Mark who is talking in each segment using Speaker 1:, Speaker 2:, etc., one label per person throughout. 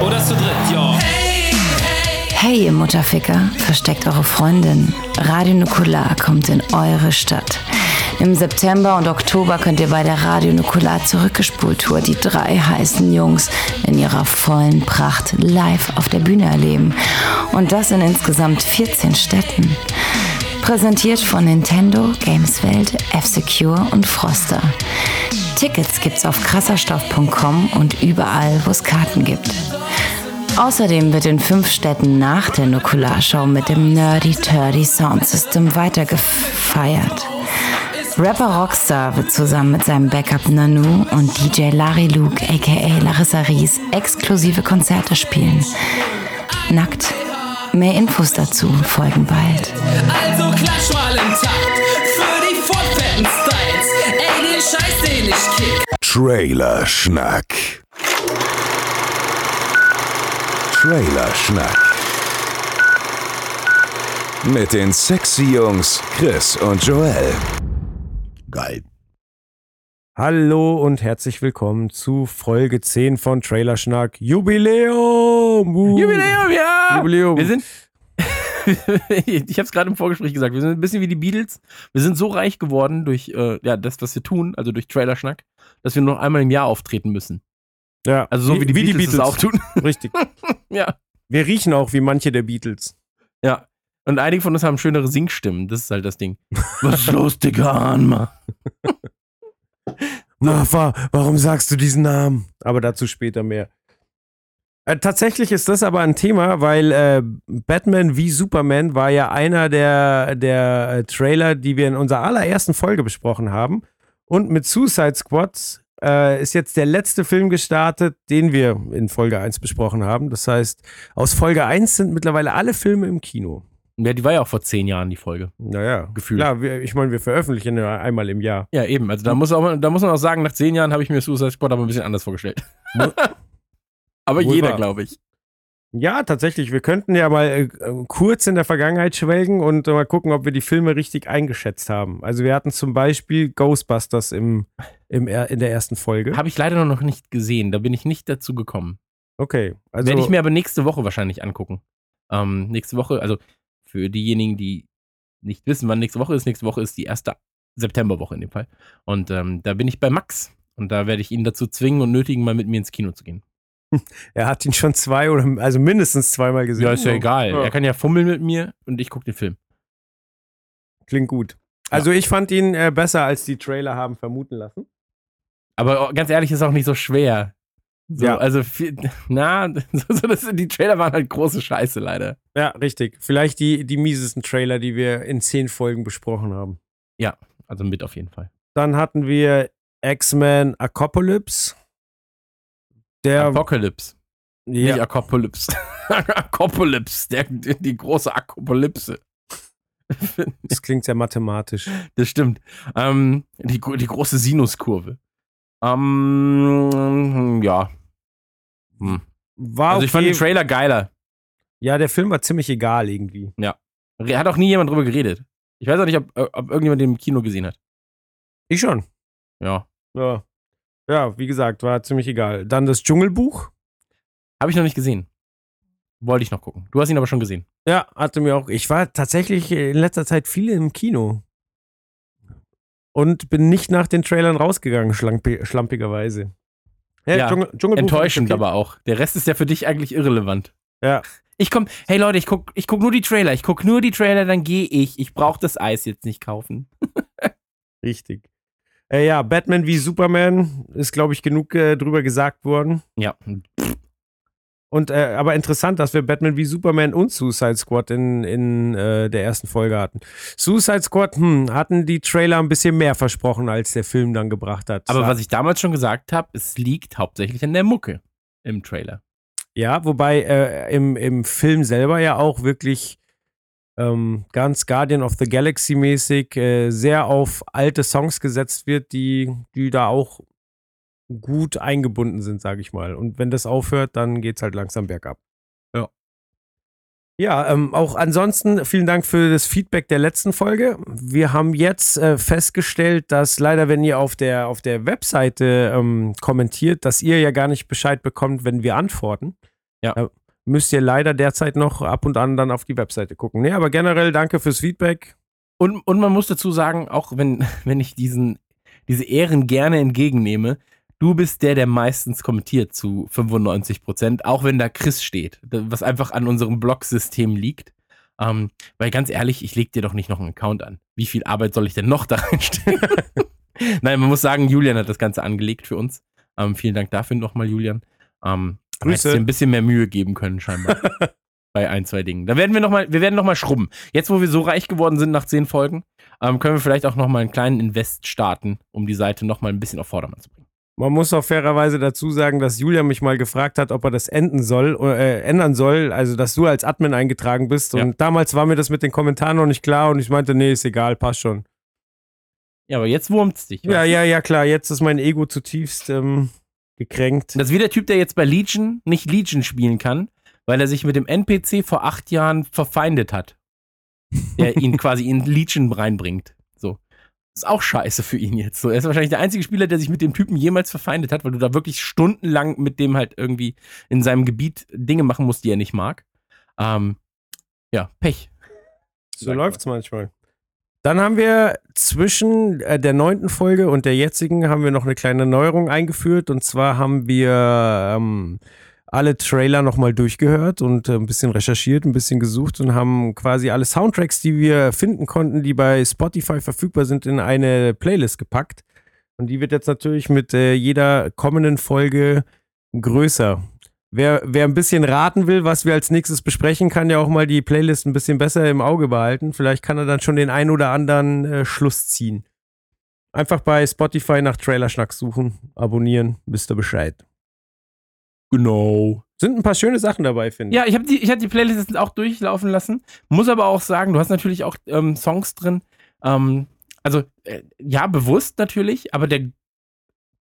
Speaker 1: oder zu dritt, yo.
Speaker 2: Hey, ihr Mutterficker, versteckt eure Freundin. Radio Nukular kommt in eure Stadt. Im September und Oktober könnt ihr bei der Radio Nukular Zurückgespult-Tour die drei heißen Jungs in ihrer vollen Pracht live auf der Bühne erleben. Und das in insgesamt 14 Städten. Präsentiert von Nintendo, Gameswelt, F-Secure und Froster. Tickets gibt's auf krasserstoff.com und überall, wo es Karten gibt. Außerdem wird in fünf Städten nach der Nukular-Show mit dem Nerdy Turdy Sound System weitergefeiert. Rapper Rockstar wird zusammen mit seinem Backup Nanu und DJ Larry Luke aka Larissa Ries exklusive Konzerte spielen. Nackt. Mehr Infos dazu folgen bald.
Speaker 1: Also klatsch mal im Takt Scheiß, den ich kick.
Speaker 3: Trailer Schnack. Trailer Schnack. Mit den sexy Jungs Chris und Joel. Geil.
Speaker 4: Hallo und herzlich willkommen zu Folge 10 von Trailer Schnack. Jubiläum! Uh.
Speaker 5: Jubiläum, ja!
Speaker 4: Jubiläum.
Speaker 5: Wir sind. ich habe es gerade im Vorgespräch gesagt, wir sind ein bisschen wie die Beatles. Wir sind so reich geworden durch äh, ja, das, was wir tun, also durch Trailer-Schnack, dass wir nur noch einmal im Jahr auftreten müssen.
Speaker 4: Ja,
Speaker 5: Also so wie, die, Beatles es auch tun.
Speaker 4: Richtig.
Speaker 5: ja.
Speaker 4: Wir riechen auch wie manche der Beatles.
Speaker 5: Ja. Und einige von uns haben schönere Singstimmen. Das ist halt das Ding. Was ist los, Digga, Anma?
Speaker 4: Martha, warum sagst du diesen Namen? Aber dazu später mehr. Äh, tatsächlich ist das aber ein Thema, weil äh, Batman wie Superman war ja einer der, der äh, Trailer, die wir in unserer allerersten Folge besprochen haben. Und mit Suicide Squad äh, ist jetzt der letzte Film gestartet, den wir in Folge 1 besprochen haben. Das heißt, aus Folge 1 sind mittlerweile alle Filme im Kino.
Speaker 5: Ja, die war ja auch vor zehn Jahren, die Folge.
Speaker 4: Naja,
Speaker 5: Gefühlt.
Speaker 4: Klar, wir, ich meine, wir veröffentlichen ja einmal im Jahr.
Speaker 5: Ja, eben. Also da muss, auch, da muss man auch sagen, nach zehn Jahren habe ich mir Suicide Squad aber ein bisschen anders vorgestellt. aber
Speaker 4: Wohl
Speaker 5: jeder, glaube ich.
Speaker 4: Ja, tatsächlich. Wir könnten ja mal äh, kurz in der Vergangenheit schwelgen und äh, mal gucken, ob wir die Filme richtig eingeschätzt haben. Also wir hatten zum Beispiel Ghostbusters im, im, in der ersten Folge.
Speaker 5: Habe ich leider noch nicht gesehen. Da bin ich nicht dazu gekommen.
Speaker 4: Okay, also
Speaker 5: Werde ich mir aber nächste Woche wahrscheinlich angucken. Ähm, nächste Woche, also für diejenigen, die nicht wissen, wann nächste Woche ist, nächste Woche ist die erste Septemberwoche in dem Fall. Und ähm, da bin ich bei Max. Und da werde ich ihn dazu zwingen und nötigen, mal mit mir ins Kino zu gehen.
Speaker 4: er hat ihn schon zwei oder also mindestens zweimal gesehen.
Speaker 5: Ja, ist ja egal.
Speaker 4: Ja.
Speaker 5: Er kann ja fummeln mit mir und ich gucke den Film.
Speaker 4: Klingt gut. Also ich fand ihn äh, besser, als die Trailer haben vermuten lassen.
Speaker 5: Aber ganz ehrlich, ist auch nicht so schwer. So,
Speaker 4: Ja.
Speaker 5: Also, viel, na, so, so, das, die Trailer waren halt große Scheiße, leider.
Speaker 4: Ja, richtig. Vielleicht die, die miesesten Trailer, die wir in zehn Folgen besprochen haben.
Speaker 5: Also mit auf jeden Fall.
Speaker 4: Dann hatten wir X-Men Apocalypse. Der,
Speaker 5: Apocalypse. Nicht
Speaker 4: ja,
Speaker 5: Apocalypse. Apocalypse, der, die große Apokalypse.
Speaker 4: das klingt sehr mathematisch.
Speaker 5: Das stimmt. Ähm, die, die große Sinuskurve. Ähm, ja. Hm.
Speaker 4: War
Speaker 5: Also ich fand
Speaker 4: okay.
Speaker 5: den Trailer geiler.
Speaker 4: Ja, der Film war ziemlich egal irgendwie.
Speaker 5: Re- Hat auch nie jemand drüber geredet. Ich weiß auch nicht, ob, ob irgendjemand den im Kino gesehen hat.
Speaker 4: Ich schon.
Speaker 5: Ja.
Speaker 4: Ja. Ja, wie gesagt, war ziemlich egal. Dann das Dschungelbuch.
Speaker 5: Habe ich noch nicht gesehen. Wollte ich noch gucken. Du hast ihn aber schon gesehen.
Speaker 4: Ja, hatte mir auch. Ich war tatsächlich in letzter Zeit viel im Kino. Und bin nicht nach den Trailern rausgegangen, schlampi schlampigerweise.
Speaker 5: Ja,
Speaker 4: Dschungel, Dschungelbuch
Speaker 5: Enttäuschend aber auch. Der Rest ist ja für dich eigentlich irrelevant.
Speaker 4: Ja.
Speaker 5: Ich komm, hey Leute, ich guck, ich guck nur die Trailer. Ich guck nur die Trailer, dann gehe ich. Ich brauche das Eis jetzt nicht kaufen.
Speaker 4: Richtig. Äh, ja, Batman wie Superman ist, glaube ich, genug äh, drüber gesagt worden.
Speaker 5: Ja.
Speaker 4: Und äh, aber interessant, dass wir Batman wie Superman und Suicide Squad in, in äh, der ersten Folge hatten. Suicide Squad, hm, hatten die Trailer ein bisschen mehr versprochen, als der Film dann gebracht hat.
Speaker 5: Aber was ich damals schon gesagt habe, es liegt hauptsächlich an der Mucke im Trailer.
Speaker 4: Ja, wobei äh, im, im Film selber ja auch wirklich ähm, ganz Guardian of the Galaxy mäßig äh, sehr auf alte Songs gesetzt wird, die, die da auch gut eingebunden sind, sage ich mal. Und wenn das aufhört, dann geht's halt langsam bergab.
Speaker 5: Ja.
Speaker 4: Ja, ähm, auch ansonsten vielen Dank für das Feedback der letzten Folge. Wir haben jetzt äh, festgestellt, dass leider, wenn ihr auf der, auf der Webseite ähm, kommentiert, dass ihr ja gar nicht Bescheid bekommt, wenn wir antworten.
Speaker 5: Ja.
Speaker 4: Da müsst ihr leider derzeit noch ab und an dann auf die Webseite gucken. Nee, aber generell danke fürs Feedback.
Speaker 5: Und, und man muss dazu sagen, auch wenn, wenn ich diesen, diese Ehren gerne entgegennehme, du bist der, der meistens kommentiert zu 95 Prozent, auch wenn da Chris steht, was einfach an unserem Blog-System liegt. Ähm, weil ganz ehrlich, ich leg dir doch nicht noch einen Account an. Wie viel Arbeit soll ich denn noch da reinstellen? Nein, man muss sagen, Julian hat das Ganze angelegt für uns. Ähm, vielen Dank dafür nochmal, Julian. Ähm,
Speaker 4: Grüße.
Speaker 5: dir ein bisschen mehr Mühe geben können, scheinbar. bei ein, zwei Dingen. Da werden wir nochmal, wir werden nochmal schrubben. Jetzt, wo wir so reich geworden sind nach zehn Folgen, ähm, können wir vielleicht auch nochmal einen kleinen Invest starten, um die Seite nochmal ein bisschen auf Vordermann zu bringen.
Speaker 4: Man muss auch fairerweise dazu sagen, dass Julia mich mal gefragt hat, ob er das enden soll, äh, ändern soll, also dass du als Admin eingetragen bist. Und
Speaker 5: Ja.
Speaker 4: damals war mir das mit den Kommentaren noch nicht klar und ich meinte, nee, ist egal, passt schon.
Speaker 5: Ja, aber jetzt wurmt's dich.
Speaker 4: Ja, ja, ja, klar, jetzt ist mein Ego zutiefst ähm, gekränkt.
Speaker 5: Das ist wie der Typ, der jetzt bei Legion nicht Legion spielen kann, weil er sich mit dem NPC vor acht Jahren verfeindet hat. Der ihn quasi in Legion reinbringt. So. Ist auch scheiße für ihn jetzt. So, er ist wahrscheinlich der einzige Spieler, der sich mit dem Typen jemals verfeindet hat, weil du da wirklich stundenlang mit dem halt irgendwie in seinem Gebiet Dinge machen musst, die er nicht mag. Ähm, ja, Pech.
Speaker 4: So läuft's manchmal. Dann haben wir zwischen äh, der neunten Folge und der jetzigen haben wir noch eine kleine Neuerung eingeführt. Und zwar haben wir ähm, alle Trailer nochmal durchgehört und äh, ein bisschen recherchiert, ein bisschen gesucht und haben quasi alle Soundtracks, die wir finden konnten, die bei Spotify verfügbar sind, in eine Playlist gepackt. Und die wird jetzt natürlich mit äh, jeder kommenden Folge größer. Wer, wer ein bisschen raten will, was wir als nächstes besprechen, kann ja auch mal die Playlist ein bisschen besser im Auge behalten. Vielleicht kann er dann schon den ein oder anderen äh, Schluss ziehen. Einfach bei Spotify nach Trailerschnack suchen, abonnieren, wisst ihr Bescheid.
Speaker 5: Genau.
Speaker 4: Sind ein paar schöne Sachen dabei, finde ich.
Speaker 5: Ja, ich habe die, ich hab die Playlist jetzt auch durchlaufen lassen. Muss aber auch sagen, du hast natürlich auch ähm, Songs drin. Ähm, also, äh, ja, bewusst natürlich, aber der.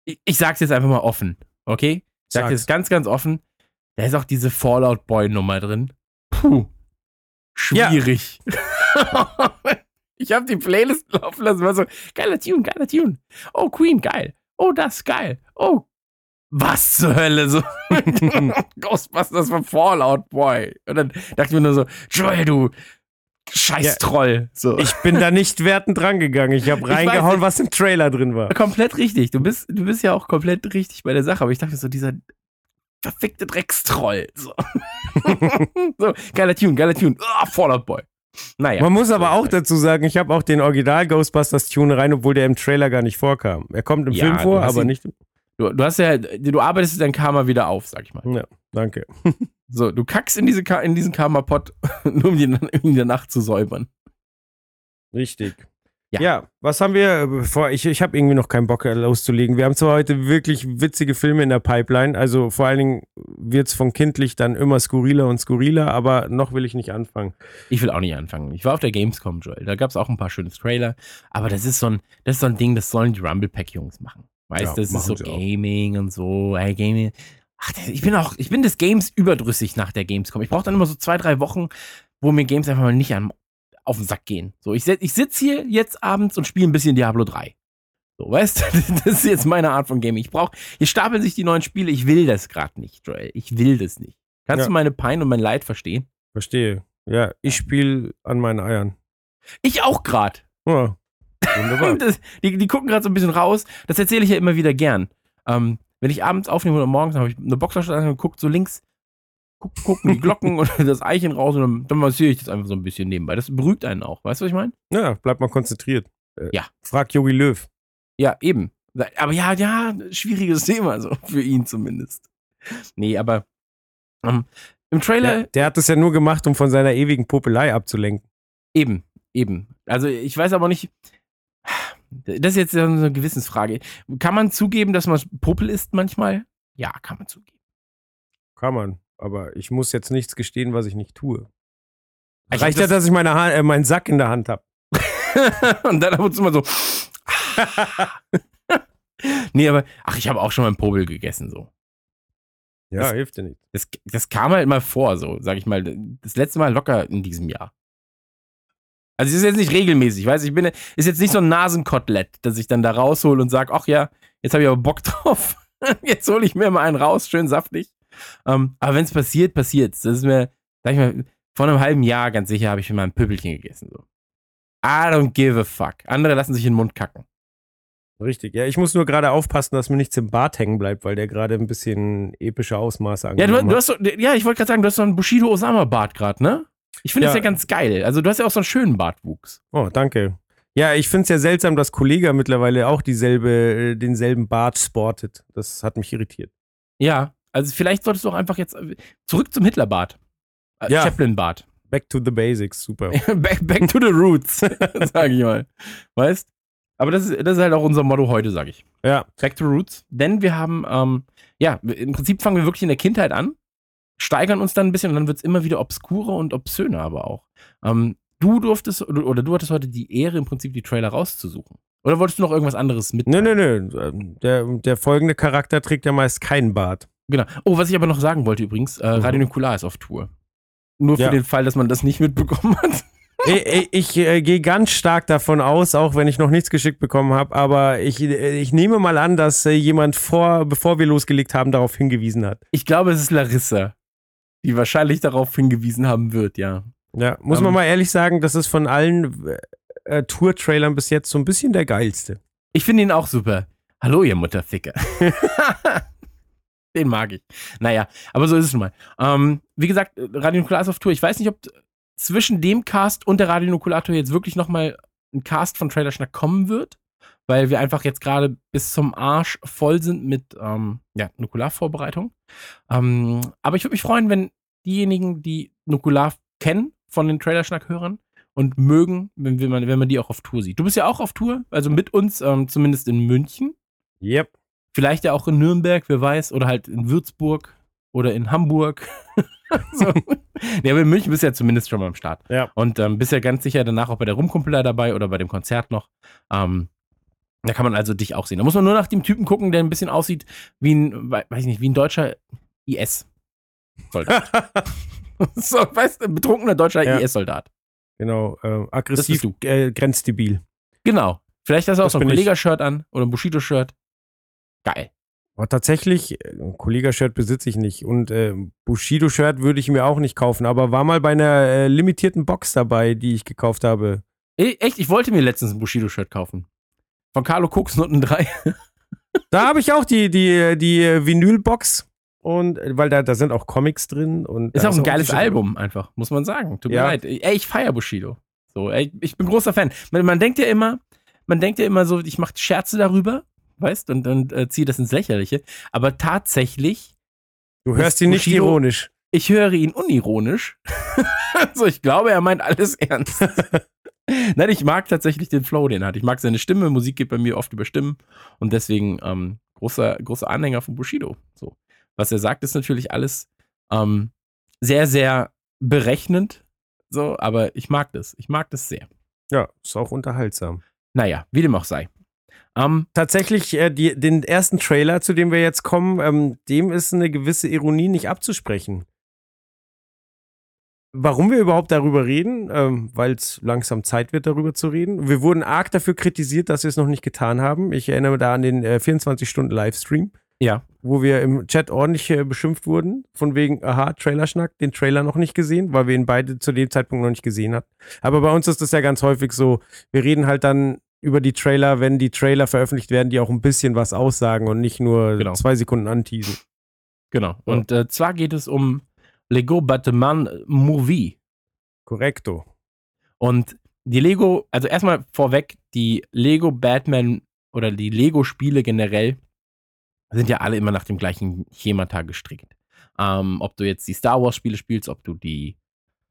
Speaker 5: Ich, ich sag's jetzt einfach mal offen, okay? Ich Sag's. jetzt ganz, ganz offen. Da ist auch diese Fallout Boy-Nummer drin. Puh. Schwierig. ich habe die Playlist laufen lassen, war so, geiler Tune, geiler Tune. Oh, Queen, geil. Oh, das, geil. Oh, was zur Hölle? So. Ghostbusters von Fallout Boy. Und dann dachte ich mir nur so, Joel, du scheiß
Speaker 4: Ja.
Speaker 5: Troll. So.
Speaker 4: Ich bin da nicht wertend drangegangen. Ich habe
Speaker 5: Ich weiß
Speaker 4: reingehauen, was im Trailer drin war.
Speaker 5: komplett richtig. Du bist, du bist ja auch komplett richtig bei der Sache. Aber ich dachte so, dieser verfickte Dreckstroll. So, so geiler Tune, geiler Tune. Ah, Fallout Boy. Naja.
Speaker 4: Man muss aber auch dazu sagen, ich habe auch den Original Ghostbusters Tune rein, obwohl der im Trailer gar nicht vorkam. Er kommt im
Speaker 5: Ja,
Speaker 4: Film vor, aber
Speaker 5: ihn-
Speaker 4: nicht.
Speaker 5: Du, du hast ja, du arbeitest dein Karma wieder auf, sag ich mal.
Speaker 4: Ja, danke.
Speaker 5: So, du kackst in, diese, in diesen Karma-Pot, nur um ihn in der Nacht zu säubern.
Speaker 4: Richtig.
Speaker 5: Ja.
Speaker 4: Ja. was haben wir, äh, bevor ich, ich habe irgendwie noch keinen Bock äh, loszulegen. Wir haben zwar heute wirklich witzige Filme in der Pipeline, also vor allen Dingen wird es von kindlich dann immer skurriler und skurriler, aber noch will ich nicht anfangen.
Speaker 5: Ich will auch nicht anfangen. Ich war auf der Gamescom, Joel. Da gab es auch ein paar schöne Trailer. Aber das ist so ein, das ist so ein Ding, das sollen die Rumble Pack-Jungs machen. Weißt
Speaker 4: Ja,
Speaker 5: du, das ist so
Speaker 4: sie auch.
Speaker 5: Gaming und so. Hey, Gaming. Ach, ich bin auch, ich bin des Games überdrüssig nach der Gamescom. Ich brauche dann immer so zwei, drei Wochen, wo mir Games einfach mal nicht an, auf den Sack gehen. So, ich, ich sitze hier jetzt abends und spiele ein bisschen Diablo 3. So, weißt du, das ist jetzt meine Art von Gaming. Ich brauche, hier stapeln sich die neuen Spiele. Ich will das gerade nicht, Joel. Ich will das nicht. Kannst
Speaker 4: Ja.
Speaker 5: du meine Pein und mein Leid verstehen?
Speaker 4: Verstehe. Ja, ich spiele an meinen Eiern.
Speaker 5: Ich auch gerade.
Speaker 4: Ja, wunderbar.
Speaker 5: Das, die, die gucken gerade so ein bisschen raus. Das erzähle ich ja immer wieder gern. Ähm, wenn ich abends aufnehme oder morgens, habe ich eine Boxerstadt und guckt so links, guck, gucken die Glocken und das Eichen raus und dann, dann massiere ich das einfach so ein bisschen nebenbei. Das beruhigt einen auch. Weißt du, was ich meine?
Speaker 4: ja, bleib mal konzentriert. Äh,
Speaker 5: Ja.
Speaker 4: Frag Yogi Löw.
Speaker 5: Ja, eben. Aber ja, ja, schwieriges Thema, so für ihn zumindest. Nee, aber ähm, im Trailer
Speaker 4: Der, der hat das ja nur gemacht, um von seiner ewigen Popelei abzulenken.
Speaker 5: Eben, eben. Also ich weiß aber nicht. Das ist jetzt so eine Gewissensfrage. Kann man zugeben, dass man Popel ist manchmal? Ja, kann man zugeben.
Speaker 4: Kann man. Aber ich muss jetzt nichts gestehen, was ich nicht tue.
Speaker 5: Ich
Speaker 4: Reicht ja, dass ich meine ha äh, meinen Sack in der Hand habe.
Speaker 5: Und dann ab und zu mal so. nee, aber ach, ich habe auch schon mal einen Popel gegessen so.
Speaker 4: Ja,
Speaker 5: Das-
Speaker 4: hilft dir nicht.
Speaker 5: Das, das kam halt mal vor, so, sag ich mal. Das letzte Mal locker in diesem Jahr. Also es ist jetzt nicht regelmäßig, weißt du, ich bin ist jetzt nicht so ein Nasenkotelett, dass ich dann da raushole und sag, ach ja, jetzt habe ich aber Bock drauf. Jetzt hole ich mir mal einen raus, schön saftig. Ähm, aber wenn es passiert, passiert Das ist mir, sag ich mal, vor einem halben Jahr ganz sicher habe ich schon mal ein Pöbelchen gegessen. So. I don't give a fuck. Andere lassen sich in den Mund kacken.
Speaker 4: Richtig, ja, ich muss nur gerade aufpassen, dass mir nichts im Bart hängen bleibt, weil der gerade ein bisschen epische Ausmaße
Speaker 5: Ja,
Speaker 4: angenommen
Speaker 5: du, du hast so, ja, ich wollte gerade sagen, du hast so einen Bushido Osama Bart gerade, ne? Ich finde das
Speaker 4: Ja.
Speaker 5: ja ganz geil. Also du hast ja auch so einen schönen Bartwuchs.
Speaker 4: Oh, danke. Ja, ich finde es ja seltsam, dass Kollega mittlerweile auch dieselbe, äh, denselben Bart sportet. Das hat mich irritiert.
Speaker 5: Ja, also vielleicht solltest du auch einfach jetzt äh, zurück zum Hitlerbart. Äh,
Speaker 4: Ja.
Speaker 5: Chaplin-Bart.
Speaker 4: Back to the basics, super.
Speaker 5: back, back to the roots, sage ich mal. Weißt? Aber das ist, das ist halt auch unser Motto heute, sage ich.
Speaker 4: Ja,
Speaker 5: Back to Roots. Denn wir haben, ähm, ja, im Prinzip fangen wir wirklich in der Kindheit an, steigern uns dann ein bisschen und dann wird es immer wieder obskurer und obszöner aber auch. Ähm, du durftest, oder, du hattest heute die Ehre, im Prinzip die Trailer rauszusuchen. Oder wolltest du noch irgendwas anderes mit?
Speaker 4: nö, nö, nö. Der, der folgende Charakter trägt ja meist keinen Bart.
Speaker 5: Genau. Oh, was ich aber noch sagen wollte übrigens, äh,
Speaker 4: Mhm.
Speaker 5: Radio Nukular ist auf Tour. Nur für
Speaker 4: Ja.
Speaker 5: den Fall, dass man das nicht mitbekommen hat.
Speaker 4: ich ich, ich äh, gehe ganz stark davon aus, auch wenn ich noch nichts geschickt bekommen habe, aber ich, äh, ich nehme mal an, dass äh, jemand vor, bevor wir losgelegt haben, darauf hingewiesen hat.
Speaker 5: Ich glaube, es ist Larissa, die wahrscheinlich darauf hingewiesen haben wird, ja.
Speaker 4: Ja, muss man
Speaker 5: Ähm.
Speaker 4: mal ehrlich sagen, das ist von allen äh, äh, Tour-Trailern bis jetzt so ein bisschen der geilste.
Speaker 5: Ich finde ihn auch super. Hallo, ihr Mutterficker. Den mag ich. Naja, aber so ist es nun mal. Ähm, wie gesagt, Radio Nukular ist auf Tour. Ich weiß nicht, ob zwischen dem Cast und der Radio Nukulator jetzt wirklich nochmal ein Cast von Trailer Schnack kommen wird, weil wir einfach jetzt gerade bis zum Arsch voll sind mit ähm, ja, Nukularvorbereitung. Ähm, aber ich würde mich freuen, wenn diejenigen, die Nukular kennen von den Trailer Schnack-Hörern und mögen, wenn, wir, man- wenn man die auch auf Tour sieht. Du bist ja auch auf Tour, also mit uns, ähm, zumindest in München.
Speaker 4: Yep.
Speaker 5: Vielleicht ja auch in Nürnberg, wer weiß, oder halt in Würzburg oder in Hamburg. so. Nee, aber in München bist du ja zumindest schon mal am Start.
Speaker 4: Ja.
Speaker 5: Und ähm, bist ja ganz sicher danach auch bei der Rumkumpelei dabei oder bei dem Konzert noch. Ähm, da kann man also dich auch sehen. Da muss man nur nach dem Typen gucken, der ein bisschen aussieht wie ein, we- weiß ich nicht, wie ein deutscher IS-Soldat. so, weißt du, ein betrunkener deutscher
Speaker 4: Ja.
Speaker 5: IS-Soldat.
Speaker 4: Genau, äh, aggressiv, äh, grenzdebil.
Speaker 5: Genau. Vielleicht hast du auch
Speaker 4: Das
Speaker 5: so ein. Kollega-Shirt an oder ein Bushido-Shirt. Geil.
Speaker 4: Aber tatsächlich, äh, ein Kollega-Shirt besitze ich nicht und äh, Bushido-Shirt würde ich mir auch nicht kaufen, aber war mal bei einer äh, limitierten Box dabei, die ich gekauft habe.
Speaker 5: E- Echt, ich wollte mir letztens ein Bushido-Shirt kaufen. Von Carlo Koksnutten 3.
Speaker 4: Da habe ich auch die, die, die Vinylbox und weil da, da sind auch Comics drin und
Speaker 5: Ist auch ein geiles
Speaker 4: Shit-
Speaker 5: Album, einfach, muss man sagen. Tut mir
Speaker 4: Ja.
Speaker 5: leid. Ey, ich feier Bushido. So, ey, ich bin großer Fan. Man, man denkt ja immer, man denkt ja immer so, ich mache Scherze darüber, weißt, und, und äh, ziehe das ins Lächerliche. Aber tatsächlich,
Speaker 4: Du hörst ihn nicht
Speaker 5: Bushido-
Speaker 4: ironisch.
Speaker 5: ich höre ihn unironisch. so, ich glaube, er meint alles ernst. Nein, ich mag tatsächlich den Flow, den er hat. Ich mag seine Stimme. Musik geht bei mir oft über Stimmen. Und deswegen ähm, großer, großer Anhänger von Bushido. So. Was er sagt, ist natürlich alles ähm, sehr, sehr berechnend. So, aber ich mag das. Ich mag das sehr.
Speaker 4: Ja, ist auch unterhaltsam.
Speaker 5: Naja, wie dem auch sei. Ähm,
Speaker 4: Tatsächlich, äh, die, den ersten Trailer, zu dem wir jetzt kommen, ähm, dem ist eine gewisse Ironie nicht abzusprechen. Warum wir überhaupt darüber reden, ähm, weil es langsam Zeit wird, darüber zu reden. Wir wurden arg dafür kritisiert, dass wir es noch nicht getan haben. Ich erinnere da an den äh, 24-Stunden-Livestream,
Speaker 5: ja,
Speaker 4: wo wir im Chat ordentlich äh, beschimpft wurden, von wegen, aha, Trailerschnack, den Trailer noch nicht gesehen, weil wir ihn beide zu dem Zeitpunkt noch nicht gesehen hatten. Aber bei uns ist das ja ganz häufig so, wir reden halt dann über die Trailer, wenn die Trailer veröffentlicht werden, die auch ein bisschen was aussagen und nicht nur
Speaker 5: Genau.
Speaker 4: zwei Sekunden anteasen.
Speaker 5: genau. Und äh, zwar geht es um Lego Batman Movie.
Speaker 4: Korrekto.
Speaker 5: Und die Lego, also erstmal vorweg, die Lego Batman oder die Lego-Spiele generell sind ja alle immer nach dem gleichen Schemata gestrickt. Ähm, ob du jetzt die Star Wars-Spiele spielst, ob du die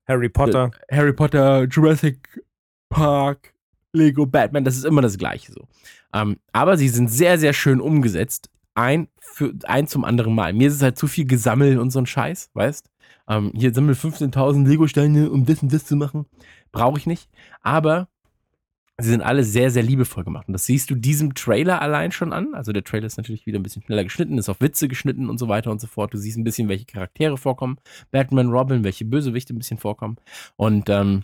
Speaker 4: Harry Potter.
Speaker 5: Harry Potter, Jurassic Park, Lego Batman, das ist immer das Gleiche so. Ähm, aber sie sind sehr, sehr schön umgesetzt. Ein, für, ein zum anderen Mal. Mir ist es halt zu viel gesammelt und so ein Scheiß, weißt? Ähm, hier sammel 15.000 Lego-Steine, um das und das zu machen. Brauche ich nicht. Aber sie sind alle sehr, sehr liebevoll gemacht. Und das siehst du diesem Trailer allein schon an. Also der Trailer ist natürlich wieder ein bisschen schneller geschnitten, ist auf Witze geschnitten und so weiter und so fort. Du siehst ein bisschen, welche Charaktere vorkommen. Batman, Robin, welche Bösewichte ein bisschen vorkommen. Und ähm,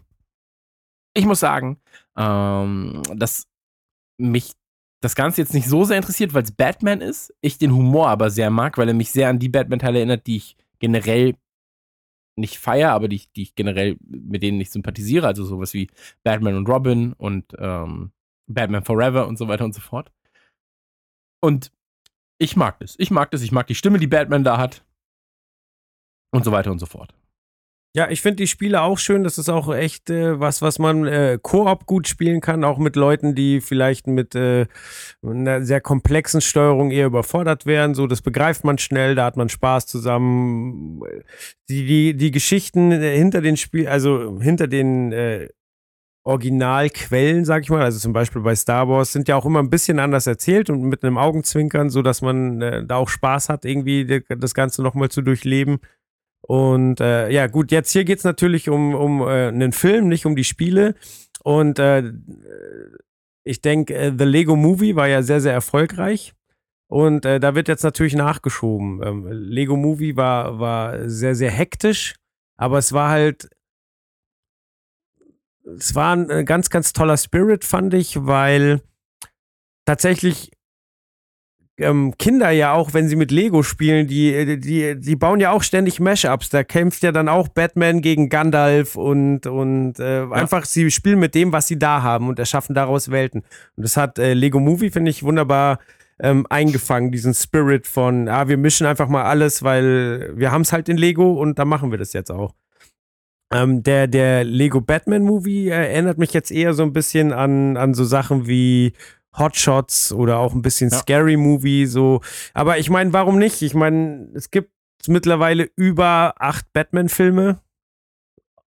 Speaker 5: ich muss sagen, ähm, dass mich das Ganze jetzt nicht so sehr interessiert, weil es Batman ist. Ich den Humor aber sehr mag, weil er mich sehr an die Batman-Teile erinnert, die ich generell nicht feier, aber die, die ich generell mit denen nicht sympathisiere. Also sowas wie Batman und Robin und ähm, Batman Forever und so weiter und so fort. Und ich mag das. Ich mag das. Ich mag die Stimme, die Batman da hat. Und so weiter und so fort.
Speaker 4: Ja, ich finde die Spiele auch schön. Das ist auch echt äh, was, was man äh, Koop gut spielen kann, auch mit Leuten, die vielleicht mit äh, einer sehr komplexen Steuerung eher überfordert werden. So, das begreift man schnell, da hat man Spaß zusammen. Die, die, die Geschichten hinter den Spiel, also hinter den äh, Originalquellen, sag ich mal, also zum Beispiel bei Star Wars, sind ja auch immer ein bisschen anders erzählt und mit einem Augenzwinkern, so dass man äh, da auch Spaß hat, irgendwie das Ganze nochmal zu durchleben. Und äh, ja, gut, jetzt hier geht es natürlich um, um äh, einen Film, nicht um die Spiele. Und äh, ich denke, äh, The Lego Movie war ja sehr, sehr erfolgreich. Und äh, da wird jetzt natürlich nachgeschoben. Ähm, Lego Movie war, war sehr, sehr hektisch, aber es war halt. Es war ein ganz, ganz toller Spirit, fand ich, weil tatsächlich ähm, Kinder ja auch, wenn sie mit Lego spielen, die, die, die bauen ja auch ständig Mashups. Da kämpft ja dann auch Batman gegen Gandalf und, und äh, ja. einfach, sie spielen mit dem, was sie da haben und erschaffen daraus Welten. Und das hat äh, Lego Movie, finde ich, wunderbar ähm, eingefangen, diesen Spirit von, ah, wir mischen einfach mal alles, weil wir haben es halt in Lego und da machen wir das jetzt auch. Ähm, der, der Lego Batman Movie äh, erinnert mich jetzt eher so ein bisschen an, an so Sachen wie Hotshots oder auch ein bisschen ja. Scary Movie, so. Aber ich meine, warum nicht? Ich meine, es gibt mittlerweile über acht Batman-Filme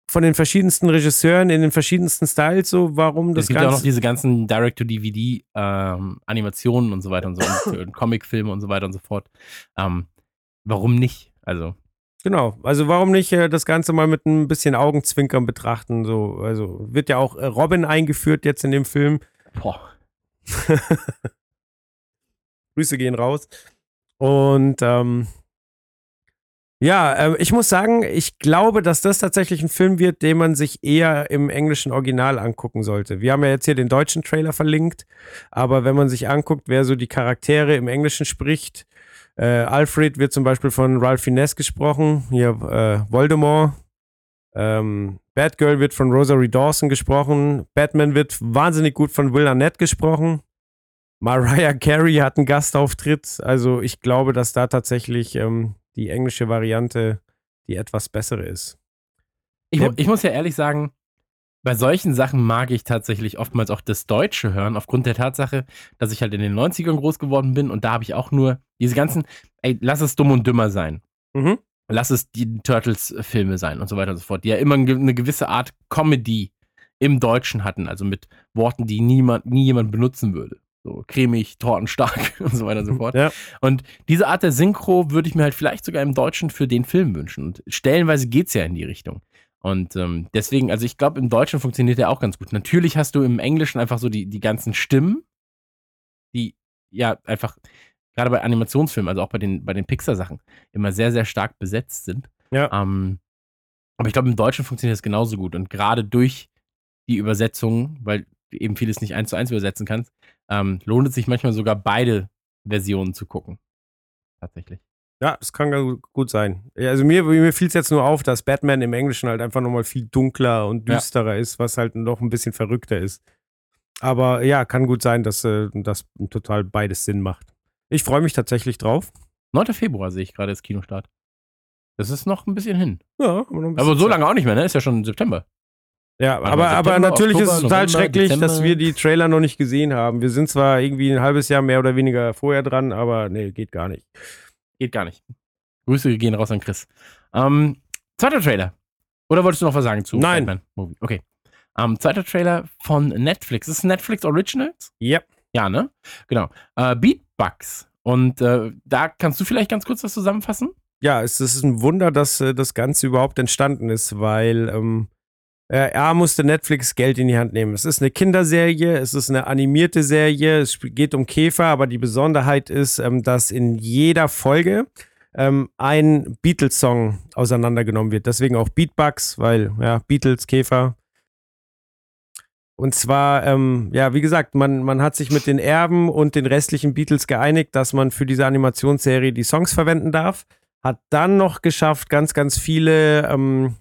Speaker 4: von den verschiedensten Regisseuren in den verschiedensten Styles, so warum das
Speaker 5: Es gibt
Speaker 4: Ganze
Speaker 5: ja auch noch diese ganzen Direct-to-DVD-Animationen ähm, und so weiter und so und Comicfilme und so weiter und so fort. Ähm, warum nicht? Also.
Speaker 4: Genau, also warum nicht äh, das Ganze mal mit ein bisschen Augenzwinkern betrachten? So, also wird ja auch äh, Robin eingeführt jetzt in dem Film.
Speaker 5: Boah.
Speaker 4: Grüße gehen raus. Und ähm, ja, äh, ich muss sagen, ich glaube, dass das tatsächlich ein Film wird, den man sich eher im englischen Original angucken sollte. Wir haben ja jetzt hier den deutschen Trailer verlinkt, aber wenn man sich anguckt, wer so die Charaktere im Englischen spricht, äh, Alfred wird zum Beispiel von Ralph Fiennes gesprochen, hier äh, Voldemort. Ähm, Batgirl wird von Rosary Dawson gesprochen. Batman wird wahnsinnig gut von Will Arnett gesprochen. Mariah Carey hat einen Gastauftritt. Also ich glaube, dass da tatsächlich ähm, die englische Variante die etwas bessere ist.
Speaker 5: Ich, ich, muss ja ehrlich sagen, bei solchen Sachen mag ich tatsächlich oftmals auch das Deutsche hören, aufgrund der Tatsache, dass ich halt in den 90ern groß geworden bin und da habe ich auch nur diese ganzen, ey, lass es dumm und dümmer sein. Mhm lass es die Turtles-Filme sein und so weiter und so fort, die ja immer eine gewisse Art Comedy im Deutschen hatten, also mit Worten, die niemand, nie jemand benutzen würde. So cremig, tortenstark und so weiter und so fort. Ja. Und diese Art der Synchro würde ich mir halt vielleicht sogar im Deutschen für den Film wünschen. Und stellenweise geht es ja in die Richtung. Und ähm, deswegen, also ich glaube, im Deutschen funktioniert der auch ganz gut. Natürlich hast du im Englischen einfach so die, die ganzen Stimmen, die ja einfach gerade bei Animationsfilmen, also auch bei den, bei den Pixar-Sachen, immer sehr, sehr stark besetzt sind.
Speaker 4: Ja.
Speaker 5: Ähm, aber ich glaube, im Deutschen funktioniert das genauso gut. Und gerade durch die Übersetzung, weil du eben vieles nicht eins zu eins übersetzen kannst, ähm, lohnt es sich manchmal sogar beide Versionen zu gucken. Tatsächlich.
Speaker 4: Ja, das kann gut sein. Also mir, mir fiel es jetzt nur auf, dass Batman im Englischen halt einfach nochmal viel dunkler und düsterer ja. ist, was halt noch ein bisschen verrückter ist. Aber ja, kann gut sein, dass äh, das total beides Sinn macht. Ich freue mich tatsächlich drauf.
Speaker 5: 9. Februar sehe ich gerade das Kinostart. Das ist noch ein bisschen hin.
Speaker 4: Ja,
Speaker 5: aber, aber so lange auch nicht mehr, ne? Ist ja schon September.
Speaker 4: Ja, aber, aber, September, aber natürlich Oktober, ist es total November, schrecklich, Dezember. dass wir die Trailer noch nicht gesehen haben. Wir sind zwar irgendwie ein halbes Jahr mehr oder weniger vorher dran, aber nee, geht gar nicht.
Speaker 5: Geht gar nicht. Grüße gehen raus an Chris. Ähm, zweiter Trailer. Oder wolltest du noch was sagen zu
Speaker 4: Nein. Batman
Speaker 5: Movie? Okay. Ähm, zweiter Trailer von Netflix. Ist es Netflix Originals?
Speaker 4: Yep.
Speaker 5: Ja, ne? Genau. Äh, Beatbugs. Und äh, da kannst du vielleicht ganz kurz was zusammenfassen?
Speaker 4: Ja, es ist ein Wunder, dass äh, das Ganze überhaupt entstanden ist, weil ähm, äh, er musste Netflix Geld in die Hand nehmen. Es ist eine Kinderserie, es ist eine animierte Serie, es geht um Käfer, aber die Besonderheit ist, ähm, dass in jeder Folge ähm, ein Beatles-Song auseinandergenommen wird. Deswegen auch Beatbugs, weil ja, Beatles, Käfer, Und zwar, ähm, ja, wie gesagt, man, man hat sich mit den Erben und den restlichen Beatles geeinigt, dass man für diese Animationsserie die Songs verwenden darf. Hat dann noch geschafft, ganz, ganz viele ähm,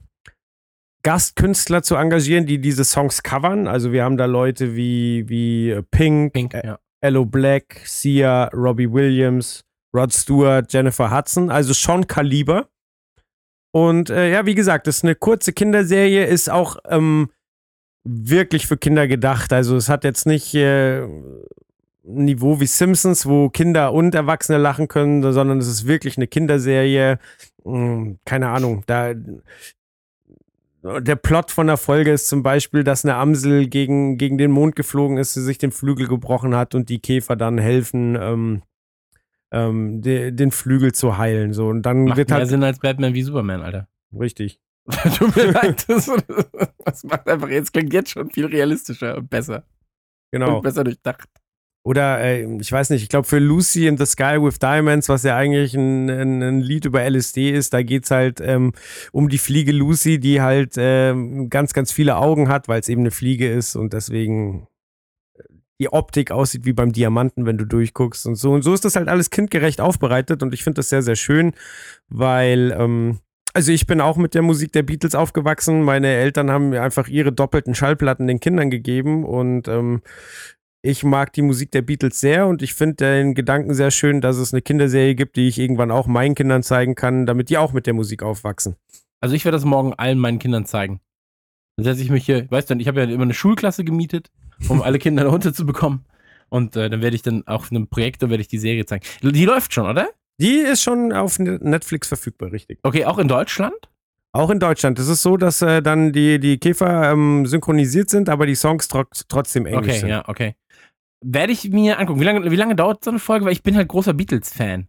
Speaker 4: Gastkünstler zu engagieren, die diese Songs covern. Also wir haben da Leute wie, wie Pink,
Speaker 5: Pink,
Speaker 4: äh,
Speaker 5: ja.
Speaker 4: Ello Black, Sia, Robbie Williams, Rod Stewart, Jennifer Hudson, also schon Kaliber. Und äh, ja, wie gesagt, das ist eine kurze Kinderserie, ist auch ähm, wirklich für Kinder gedacht. Also es hat jetzt nicht äh, ein Niveau wie Simpsons, wo Kinder und Erwachsene lachen können, sondern es ist wirklich eine Kinderserie. Hm, keine Ahnung, da der Plot von der Folge ist zum Beispiel, dass eine Amsel gegen, gegen den Mond geflogen ist, sie sich den Flügel gebrochen hat und die Käfer dann helfen, ähm, ähm, de, den Flügel zu heilen. So. Und dann
Speaker 5: Macht
Speaker 4: wird
Speaker 5: mehr
Speaker 4: halt.
Speaker 5: Sinn als Batman wie Superman, Alter.
Speaker 4: Richtig.
Speaker 5: Tut mir leid. Das, das macht einfach jetzt, klingt jetzt schon viel realistischer und besser.
Speaker 4: Genau.
Speaker 5: Und besser durchdacht.
Speaker 4: Oder äh, ich weiß nicht, ich glaube für Lucy in the Sky with Diamonds, was ja eigentlich ein, ein, ein Lied über LSD ist, da geht's halt ähm, um die Fliege Lucy, die halt ähm, ganz, ganz viele Augen hat, weil es eben eine Fliege ist und deswegen äh, die Optik aussieht wie beim Diamanten, wenn du durchguckst und so. Und so ist das halt alles kindgerecht aufbereitet und ich finde das sehr, sehr schön, weil ähm, also ich bin auch mit der Musik der Beatles aufgewachsen. Meine Eltern haben mir einfach ihre doppelten Schallplatten den Kindern gegeben und ähm, ich mag die Musik der Beatles sehr und ich finde den Gedanken sehr schön, dass es eine Kinderserie gibt, die ich irgendwann auch meinen Kindern zeigen kann, damit die auch mit der Musik aufwachsen.
Speaker 5: Also ich werde das morgen allen meinen Kindern zeigen. Dann setze ich mich hier, weißt du, ich habe ja immer eine Schulklasse gemietet, um alle Kinder da unterzubekommen. Und äh, dann werde ich dann auf einem Projektor werde ich die Serie zeigen. Die läuft schon, oder?
Speaker 4: Die ist schon auf Netflix verfügbar, richtig.
Speaker 5: Okay, auch in Deutschland?
Speaker 4: Auch in Deutschland. Es ist so, dass äh, dann die, die Käfer ähm, synchronisiert sind, aber die Songs tro trotzdem englisch
Speaker 5: Okay,
Speaker 4: sind.
Speaker 5: ja, okay. Werde ich mir angucken. Wie lange, wie lange dauert so eine Folge? Weil ich bin halt großer Beatles-Fan.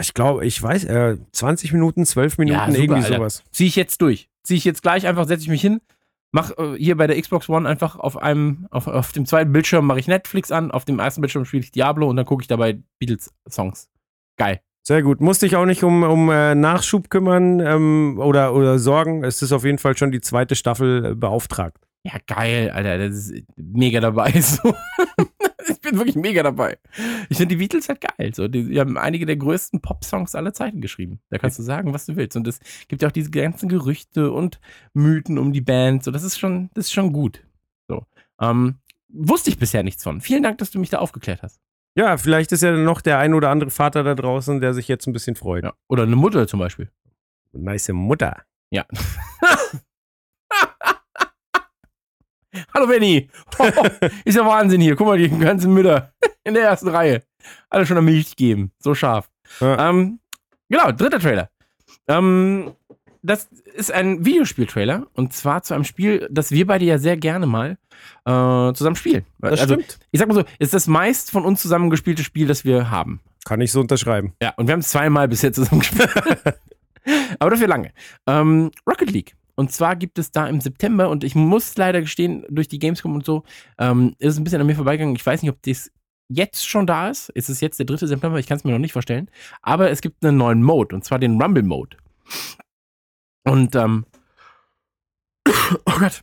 Speaker 4: Ich glaube, ich weiß, äh, 20 Minuten, 12 Minuten,
Speaker 5: Ja, super,
Speaker 4: irgendwie
Speaker 5: Alter.
Speaker 4: sowas.
Speaker 5: Ziehe ich jetzt durch. Ziehe ich jetzt gleich einfach, setze ich mich hin, mach äh, hier bei der Xbox One einfach auf einem, auf, auf dem zweiten Bildschirm mache ich Netflix an, auf dem ersten Bildschirm spiele ich Diablo und dann gucke ich dabei Beatles-Songs. Geil.
Speaker 4: Sehr gut. Musste ich auch nicht um, um äh, Nachschub kümmern ähm, oder, oder sorgen. Es ist auf jeden Fall schon die zweite Staffel äh, beauftragt.
Speaker 5: Ja, geil, Alter. Das ist mega dabei. So. ich bin wirklich mega dabei. Ich finde die Beatles halt geil. So. Die, die haben einige der größten Pop-Songs aller Zeiten geschrieben. Da kannst du sagen, was du willst. Und es gibt ja auch diese ganzen Gerüchte und Mythen um die Band. So, das ist schon, das ist schon gut. So. Ähm, wusste ich bisher nichts von. Vielen Dank, dass du mich da aufgeklärt hast.
Speaker 4: Ja, vielleicht ist ja noch der ein oder andere Vater da draußen, der sich jetzt ein bisschen freut.
Speaker 5: Ja. Oder eine Mutter zum Beispiel.
Speaker 4: Nice Mutter.
Speaker 5: Ja. Hallo Benny. ist ja Wahnsinn hier. Guck mal, die ganzen Mütter in der ersten Reihe. Alle schon am Milch geben. So scharf.
Speaker 4: Ja.
Speaker 5: Ähm, genau, dritter Trailer. Ähm, das ist ein Videospiel-Trailer und zwar zu einem Spiel, das wir beide ja sehr gerne mal äh, zusammen spielen.
Speaker 4: Das
Speaker 5: also,
Speaker 4: stimmt.
Speaker 5: ich sag mal so, ist das meist von uns zusammen gespielte Spiel, das wir haben.
Speaker 4: Kann ich so unterschreiben.
Speaker 5: Ja, und wir haben es zweimal bisher zusammen gespielt. Aber dafür lange. Ähm, Rocket League. Und zwar gibt es da im September, und ich muss leider gestehen, durch die Gamescom und so, ähm, ist es ein bisschen an mir vorbeigegangen. Ich weiß nicht, ob das jetzt schon da ist. Es ist jetzt der 3. September, ich kann es mir noch nicht vorstellen. Aber es gibt einen neuen Mode, und zwar den Rumble Mode. Und, ähm, oh Gott.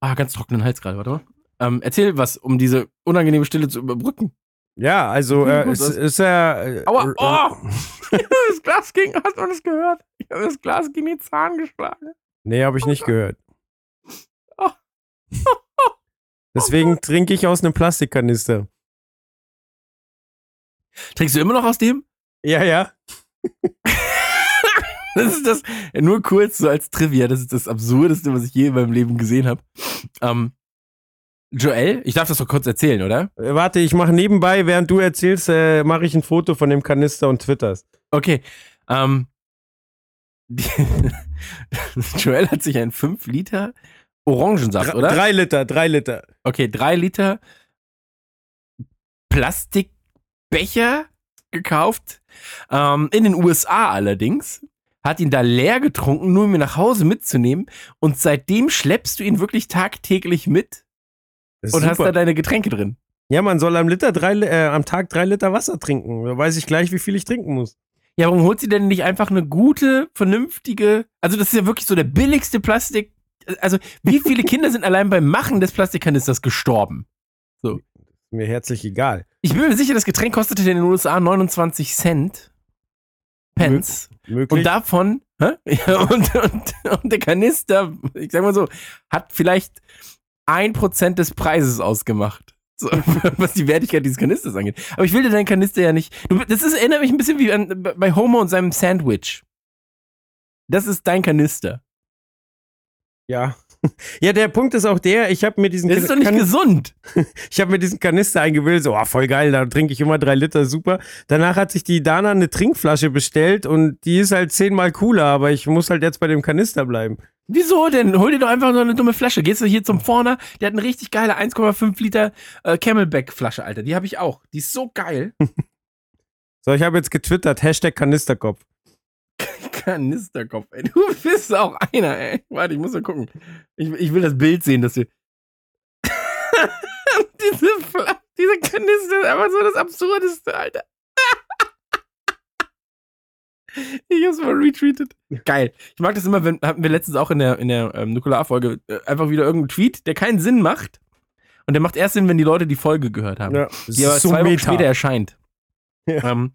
Speaker 5: Ah, ganz trockenen Hals gerade, warte mal. Ähm, erzähl was, um diese unangenehme Stille zu überbrücken.
Speaker 4: Ja, also äh, es
Speaker 5: das-
Speaker 4: ist ja. Äh,
Speaker 5: Aua, oh! das Glas ging, hast du das gehört? Ich habe das Glas gegen den Zahn geschlagen.
Speaker 4: Nee, habe ich nicht gehört.
Speaker 5: Oh.
Speaker 4: Deswegen trinke ich aus einem Plastikkanister.
Speaker 5: Trinkst du immer noch aus dem?
Speaker 4: Ja, ja.
Speaker 5: Das ist das, nur kurz so als Trivia, das ist das Absurdeste, was ich je in meinem Leben gesehen habe. Ähm, Joel, ich darf das doch kurz erzählen, oder?
Speaker 4: Äh, Warte, ich mache nebenbei, während du erzählst, äh, mache ich ein Foto von dem Kanister und twitter's.
Speaker 5: Okay. Ähm, die, Joel hat sich einen 5 Liter Orangensaft,
Speaker 4: Dr-
Speaker 5: oder?
Speaker 4: Drei Liter, drei Liter.
Speaker 5: Okay, 3 Liter Plastikbecher gekauft. Ähm, in den USA allerdings. Hat ihn da leer getrunken, nur um ihn nach Hause mitzunehmen. Und seitdem schleppst du ihn wirklich tagtäglich mit und hast
Speaker 4: super.
Speaker 5: da deine Getränke drin.
Speaker 4: ja, man soll am, Liter drei, äh, am Tag drei Liter Wasser trinken. Da weiß ich gleich, wie viel ich trinken muss.
Speaker 5: Ja, warum holt sie denn nicht einfach eine gute, vernünftige, also das ist ja wirklich so der billigste Plastik also wie viele Kinder sind allein beim Machen des Plastikkanisters gestorben?
Speaker 4: Mir herzlich egal.
Speaker 5: Ich bin mir sicher, das Getränk kostete in den USA 29 Cent. Pence.
Speaker 4: Möglich.
Speaker 5: Und davon? Ja, und, und, und der Kanister, ich sag mal so, hat vielleicht ein Prozent des Preises ausgemacht. So, was die Wertigkeit dieses Kanisters angeht. Aber ich will dir deinen Kanister ja nicht. Du, das ist, erinnert mich ein bisschen wie an, bei Homer und seinem Sandwich. Das ist dein Kanister.
Speaker 4: ja. Ja, der Punkt ist auch der, ich habe mir diesen
Speaker 5: Das ist doch nicht
Speaker 4: Kan-
Speaker 5: gesund.
Speaker 4: ich habe mir diesen Kanister eingebildet, so, oh, voll geil, da trinke ich immer drei Liter, super. Danach hat sich die Dana eine Trinkflasche bestellt und die ist halt zehnmal cooler, aber ich muss halt jetzt bei dem Kanister bleiben.
Speaker 5: Wieso denn? Hol dir doch einfach so eine dumme Flasche. Gehst du hier zum Vorner, der hat eine richtig geile 1,5 Liter äh, Camelback-Flasche, Alter. Die habe ich auch. Die ist so geil.
Speaker 4: So, ich habe jetzt getwittert, Hashtag Kanisterkopf.
Speaker 5: Kanisterkopf, ey. Du bist auch einer, ey. Warte, ich muss mal gucken. Ich, ich will das Bild sehen, dass wir. diese, Fla diese Kanister ist einfach so das Absurdeste, Alter. ich hab's mal retweetet. Geil. Ich mag das immer, wenn, hatten wir letztens auch in der, in der ähm, Nukularfolge, äh, einfach wieder irgendeinen Tweet, der keinen Sinn macht. Und der macht erst Sinn, wenn die Leute die Folge gehört haben
Speaker 4: Ja, das
Speaker 5: die aber
Speaker 4: ist so
Speaker 5: zwei Wochen
Speaker 4: meta.
Speaker 5: später erscheint.
Speaker 4: Ja.
Speaker 5: Ähm,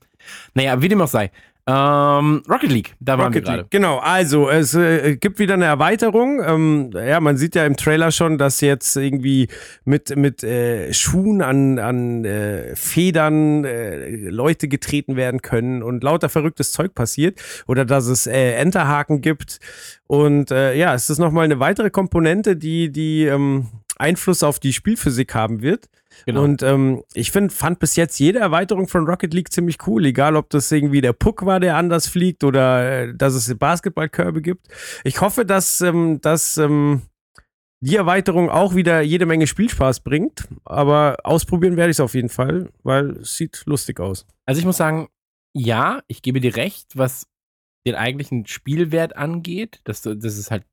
Speaker 5: naja, wie dem auch sei. Ähm, Rocket League, da waren wir
Speaker 4: Rocket
Speaker 5: gerade.
Speaker 4: League. Genau, also es äh, gibt wieder eine Erweiterung. Ähm, ja, man sieht ja im Trailer schon, dass jetzt irgendwie mit, mit äh, Schuhen an, an äh, Federn äh, Leute getreten werden können und lauter verrücktes Zeug passiert. Oder dass es äh, Enterhaken gibt. Und äh, ja, es ist nochmal eine weitere Komponente, die, die ähm, Einfluss auf die Spielphysik haben wird.
Speaker 5: Genau.
Speaker 4: Und ähm, ich find, fand bis jetzt jede Erweiterung von Rocket League ziemlich cool, egal ob das irgendwie der Puck war, der anders fliegt oder äh, dass es Basketballkörbe gibt. Ich hoffe, dass, ähm, dass ähm, die Erweiterung auch wieder jede Menge Spielspaß bringt, aber ausprobieren werde ich es auf jeden Fall, weil es sieht lustig aus.
Speaker 5: Also ich muss sagen, ja, ich gebe dir recht, was den eigentlichen Spielwert angeht, dass, dass es halt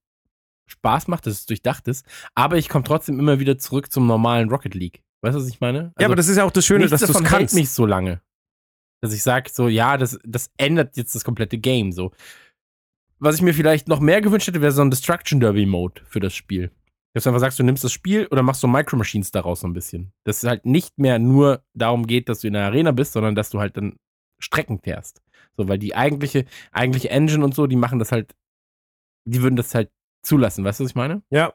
Speaker 5: Spaß macht, dass es durchdacht ist, aber ich komme trotzdem immer wieder zurück zum normalen Rocket League. Weißt du, was ich meine?
Speaker 4: ja, aber das ist ja auch das Schöne, dass du es kannst.
Speaker 5: mich so lange. Dass ich sage, so, ja, das, das ändert jetzt das komplette Game. So. Was ich mir vielleicht noch mehr gewünscht hätte, wäre so ein Destruction Derby Mode für das Spiel. Dass du einfach sagst, du nimmst das Spiel oder machst so Micro Machines daraus so ein bisschen. Dass es halt nicht mehr nur darum geht, dass du in der Arena bist, sondern dass du halt dann Strecken fährst. So, weil die eigentliche, eigentliche Engine und so, die machen das halt, die würden das halt zulassen. Weißt du, was ich meine?
Speaker 4: Ja,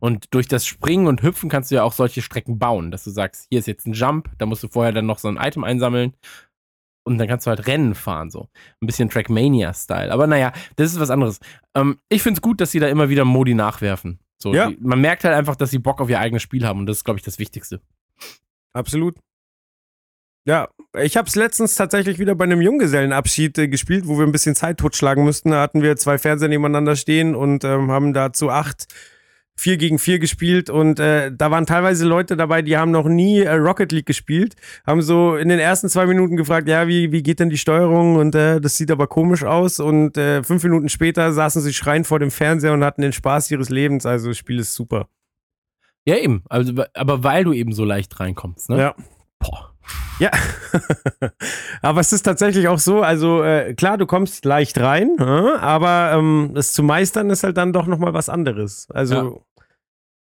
Speaker 5: Und durch das Springen und Hüpfen kannst du ja auch solche Strecken bauen, dass du sagst, hier ist jetzt ein Jump, da musst du vorher dann noch so ein Item einsammeln und dann kannst du halt Rennen fahren, so. Ein bisschen Trackmania-Style. Aber naja, das ist was anderes. Ähm, ich finde es gut, dass sie da immer wieder Modi nachwerfen. So,
Speaker 4: Ja.
Speaker 5: die, man merkt halt einfach, dass sie Bock auf ihr eigenes Spiel haben und das ist, glaube ich, das Wichtigste.
Speaker 4: absolut. Ja, ich habe es letztens tatsächlich wieder bei einem Junggesellenabschied äh, gespielt, wo wir ein bisschen Zeit totschlagen mussten. Da hatten wir zwei Fernseher nebeneinander stehen und ähm, haben da zu acht vier gegen vier gespielt und äh, da waren teilweise Leute dabei, die haben noch nie äh, Rocket League gespielt, haben so in den ersten zwei Minuten gefragt, ja, wie, wie geht denn die Steuerung und äh, das sieht aber komisch aus und äh, fünf Minuten später saßen sie schreien vor dem Fernseher und hatten den Spaß ihres Lebens, also das Spiel ist super.
Speaker 5: Ja, eben. Also, aber weil du eben so leicht reinkommst, ne?
Speaker 4: Ja.
Speaker 5: Boah.
Speaker 4: Ja, aber es ist tatsächlich auch so, also äh, klar, du kommst leicht rein, äh, aber ähm, es zu meistern ist halt dann doch nochmal was anderes. Also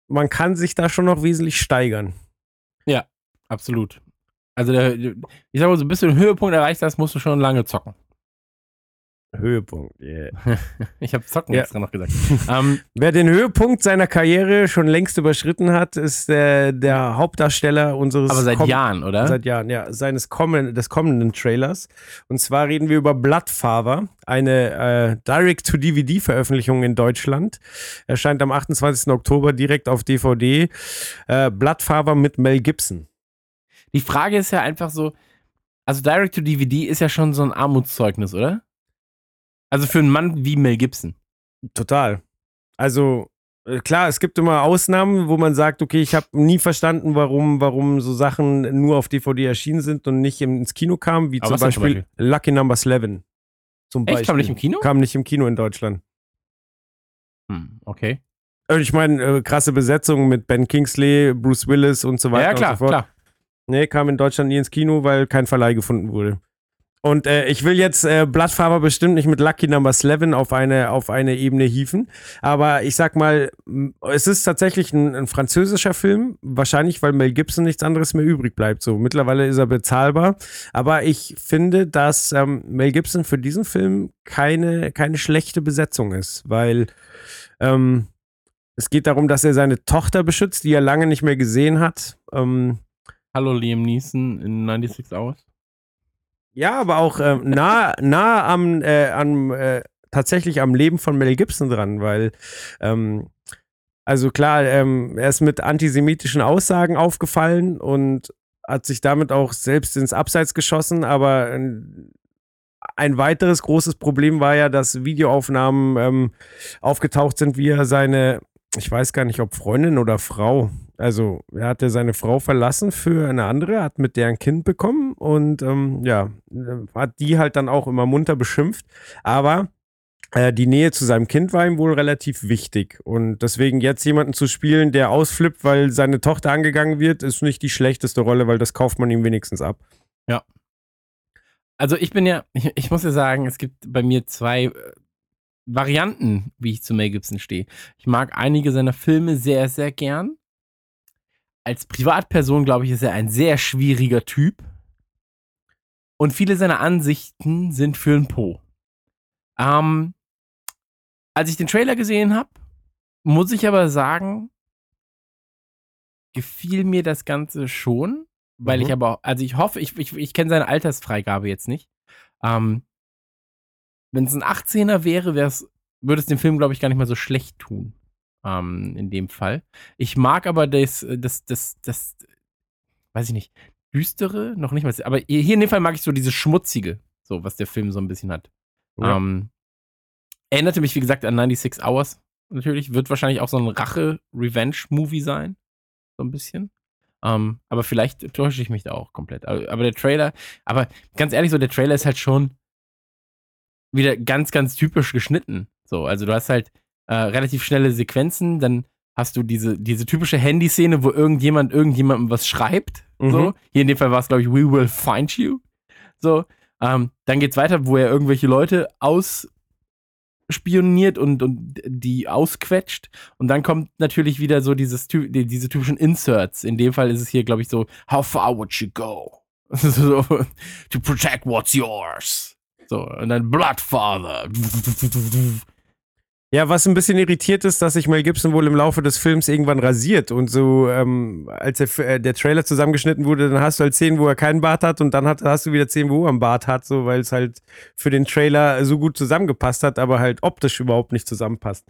Speaker 4: man kann sich da schon noch wesentlich steigern.
Speaker 5: Absolut. Also, der, ich sag mal so, bis du den Höhepunkt erreicht hast, musst du schon lange zocken.
Speaker 4: Höhepunkt, yeah.
Speaker 5: Ich habe zocken
Speaker 4: Ja.
Speaker 5: extra noch gesagt. ähm,
Speaker 4: Wer den Höhepunkt seiner Karriere schon längst überschritten hat, ist der, der Hauptdarsteller unseres
Speaker 5: aber seit
Speaker 4: Kom-
Speaker 5: Jahren, oder?
Speaker 4: Seit Jahren, ja, seines kommenden, des kommenden Trailers. Und zwar reden wir über Bloodfather, eine äh, Direct-to-DVD-Veröffentlichung in Deutschland. Erscheint am 28. Oktober direkt auf DVD. Äh, Bloodfather mit Mel Gibson.
Speaker 5: Die Frage ist ja einfach so, also Direct to DVD ist ja schon so ein Armutszeugnis, oder? Also für einen Mann wie Mel Gibson.
Speaker 4: Total. Also äh, klar, es gibt immer Ausnahmen, wo man sagt, okay, ich habe nie verstanden, warum, warum so Sachen nur auf DVD erschienen sind und nicht ins Kino kamen, wie zum Beispiel,
Speaker 5: zum
Speaker 4: Lucky Number 11. Zum
Speaker 5: Echt?
Speaker 4: Beispiel.
Speaker 5: Kam nicht im Kino?
Speaker 4: Kam nicht im Kino in Deutschland.
Speaker 5: Hm, okay.
Speaker 4: Äh, Ich meine, äh, krasse Besetzung mit Ben Kingsley, Bruce Willis und so weiter
Speaker 5: Ja, klar,
Speaker 4: und so fort.
Speaker 5: klar.
Speaker 4: Nee, kam in Deutschland nie ins Kino, weil kein Verleih gefunden wurde. Und äh, ich will jetzt äh, Blattfarmer bestimmt nicht mit Lucky Number 11 auf eine, auf eine Ebene hieven. Aber ich sag mal, es ist tatsächlich ein, ein, französischer Film. Wahrscheinlich, weil Mel Gibson nichts anderes mehr übrig bleibt. So, mittlerweile ist er bezahlbar. Aber ich finde, dass ähm, Mel Gibson für diesen Film keine, keine schlechte Besetzung ist. Weil ähm, es geht darum, dass er seine Tochter beschützt, die er lange nicht mehr gesehen hat. Ähm,
Speaker 5: Hallo Liam Neeson in 96 Hours.
Speaker 4: Ja, aber auch äh, nah, nah am, äh, am äh, tatsächlich am Leben von Mel Gibson dran, weil ähm, also klar, ähm, er ist mit antisemitischen Aussagen aufgefallen und hat sich damit auch selbst ins Abseits geschossen, aber ein, ein weiteres großes Problem war ja, dass Videoaufnahmen ähm, aufgetaucht sind, wie er seine, ich weiß gar nicht, ob Freundin oder Frau, also er hatte seine Frau verlassen für eine andere, hat mit der ein Kind bekommen und ähm, ja, hat die halt dann auch immer munter beschimpft. Aber äh, die Nähe zu seinem Kind war ihm wohl relativ wichtig. Und deswegen jetzt jemanden zu spielen, der ausflippt, weil seine Tochter angegangen wird, ist nicht die schlechteste Rolle, weil das kauft man ihm wenigstens ab.
Speaker 5: Ja. Also ich bin ja, ich, ich muss ja sagen, es gibt bei mir zwei äh, Varianten, wie ich zu Mel Gibson stehe. Ich mag einige seiner Filme sehr, sehr gern als Privatperson, glaube ich, ist er ein sehr schwieriger Typ. Und viele seiner Ansichten sind für ein Po. Ähm, als ich den Trailer gesehen habe, muss ich aber sagen, gefiel mir das Ganze schon, weil mhm. ich aber, also ich hoffe, ich, ich, ich kenne seine Altersfreigabe jetzt nicht. Ähm, Wenn es ein 18er wäre, würde es dem Film, glaube ich, gar nicht mal so schlecht tun ähm, in dem Fall. Ich mag aber das, das, das, das, weiß ich nicht, düstere, noch nicht mal, aber hier in dem Fall mag ich so dieses schmutzige, so was der Film so ein bisschen hat. Ja. Ähm, erinnerte mich, wie gesagt, an 96 Hours natürlich, wird wahrscheinlich auch so ein Rache-Revenge-Movie sein, so ein bisschen. Ähm, aber vielleicht täusche ich mich da auch komplett. Aber, aber der Trailer, aber ganz ehrlich, so der Trailer ist halt schon wieder ganz, ganz typisch geschnitten. So, also du hast halt äh, relativ schnelle Sequenzen, dann hast du diese, diese typische Handyszene, wo irgendjemand irgendjemandem was schreibt. Mhm. So. Hier in dem Fall war es, glaube ich, We will find you. So. Ähm, dann geht's weiter, wo er irgendwelche Leute ausspioniert und, und die ausquetscht. Und dann kommt natürlich wieder so dieses, diese typischen Inserts. In dem Fall ist es hier, glaube ich, so, How far would you go? so, to protect what's yours. So, und dann Bloodfather.
Speaker 4: Ja, was ein bisschen irritiert ist, dass sich Mel Gibson wohl im Laufe des Films irgendwann rasiert und so, ähm, als der, äh, der Trailer zusammengeschnitten wurde, dann hast du halt Szenen, wo er keinen Bart hat und dann hat, hast du wieder Szenen, wo er einen Bart hat, so, weil es halt für den Trailer so gut zusammengepasst hat, aber halt optisch überhaupt nicht zusammenpasst.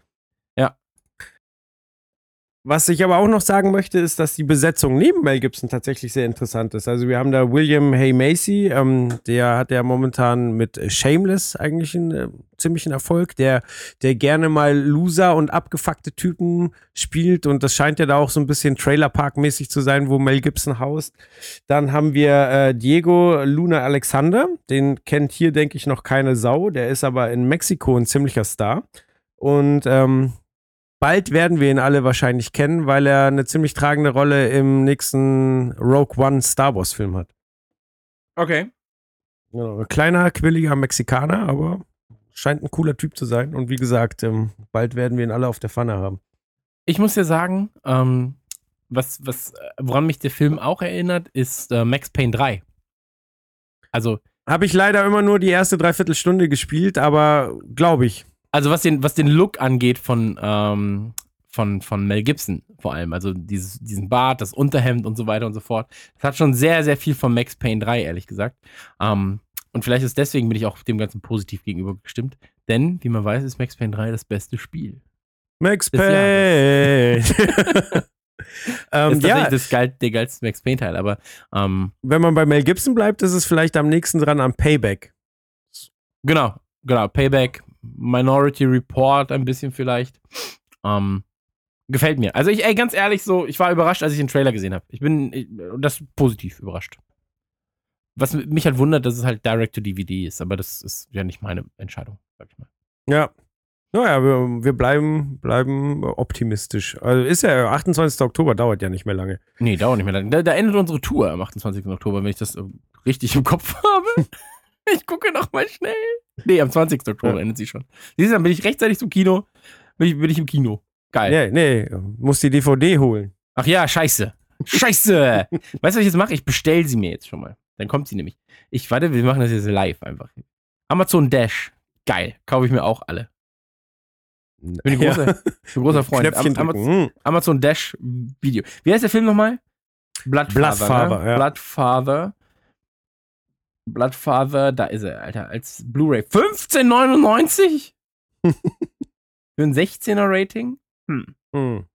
Speaker 4: Was ich aber auch noch sagen möchte, ist, dass die Besetzung neben Mel Gibson tatsächlich sehr interessant ist. Also wir haben da William Hay Macy, ähm, der hat ja momentan mit Shameless eigentlich einen äh, ziemlichen Erfolg, der, der gerne mal Loser und abgefuckte Typen spielt und das scheint ja da auch so ein bisschen Trailerpark-mäßig zu sein, wo Mel Gibson haust. Dann haben wir äh, Diego Luna Alexander, den kennt hier, denke ich, noch keine Sau, der ist aber in Mexiko ein ziemlicher Star. Und ähm, Bald werden wir ihn alle wahrscheinlich kennen, weil er eine ziemlich tragende Rolle im nächsten Rogue One Star Wars Film hat.
Speaker 5: Okay.
Speaker 4: Ja, kleiner, quilliger Mexikaner, aber scheint ein cooler Typ zu sein. Und wie gesagt, ähm, bald werden wir ihn alle auf der Pfanne haben.
Speaker 5: Ich muss dir sagen, ähm, was, was, woran mich der Film auch erinnert, ist äh, Max Payne 3. Also.
Speaker 4: Habe ich leider immer nur die erste Dreiviertelstunde gespielt, aber glaube ich.
Speaker 5: Also was den, was den Look angeht von, ähm, von, von Mel Gibson vor allem, also dieses, diesen Bart, das Unterhemd und so weiter und so fort. Das hat schon sehr, sehr viel von Max Payne 3, ehrlich gesagt. Ähm, und vielleicht ist deswegen bin ich auch dem Ganzen positiv gegenüber gestimmt. Denn, wie man weiß, ist Max Payne 3 das beste Spiel.
Speaker 4: Max Payne!
Speaker 5: ähm, ist ja, das geil, der geilste Max Payne-Teil, aber ähm,
Speaker 4: wenn man bei Mel Gibson bleibt, ist es vielleicht am nächsten dran am Payback.
Speaker 5: Genau, genau, Payback, Minority Report ein bisschen vielleicht. Ähm, gefällt mir. Also ich, ey, ganz ehrlich, so, ich war überrascht, als ich den Trailer gesehen habe. Ich bin ich, das positiv überrascht. Was mich halt wundert, dass es halt Direct to DVD ist, aber das ist ja nicht meine Entscheidung, sag ich mal.
Speaker 4: Ja. Naja, wir, wir bleiben, bleiben optimistisch. Also ist ja 28. Oktober, dauert ja nicht mehr lange.
Speaker 5: Nee, dauert nicht mehr lange. Da, da endet unsere Tour am 28. Oktober, wenn ich das richtig im Kopf habe. Ich gucke noch mal schnell. Nee, am 20. Oktober
Speaker 4: Ja.
Speaker 5: endet sie schon. Siehst du, dann bin ich rechtzeitig zum Kino. Bin ich, bin ich im Kino. Geil.
Speaker 4: Nee, nee, muss die DVD holen.
Speaker 5: Ach ja, scheiße. Scheiße. weißt du, was ich jetzt mache? Ich bestelle sie mir jetzt schon mal. Dann kommt sie nämlich. Ich warte, wir machen das jetzt live einfach. Amazon Dash. Geil. Kaufe ich mir auch alle. Bin ein großer, bin ein großer Freund. Am. Amazon,
Speaker 4: Hm.
Speaker 5: Amazon Dash Video. Wie heißt der Film nochmal? Bloodfather.
Speaker 4: Bloodfather,
Speaker 5: ne?
Speaker 4: ja.
Speaker 5: Bloodfather. Bloodfather, da ist er, Alter, als Blu-ray. 15,99? Für ein 16er Rating? Hm.
Speaker 4: Hm.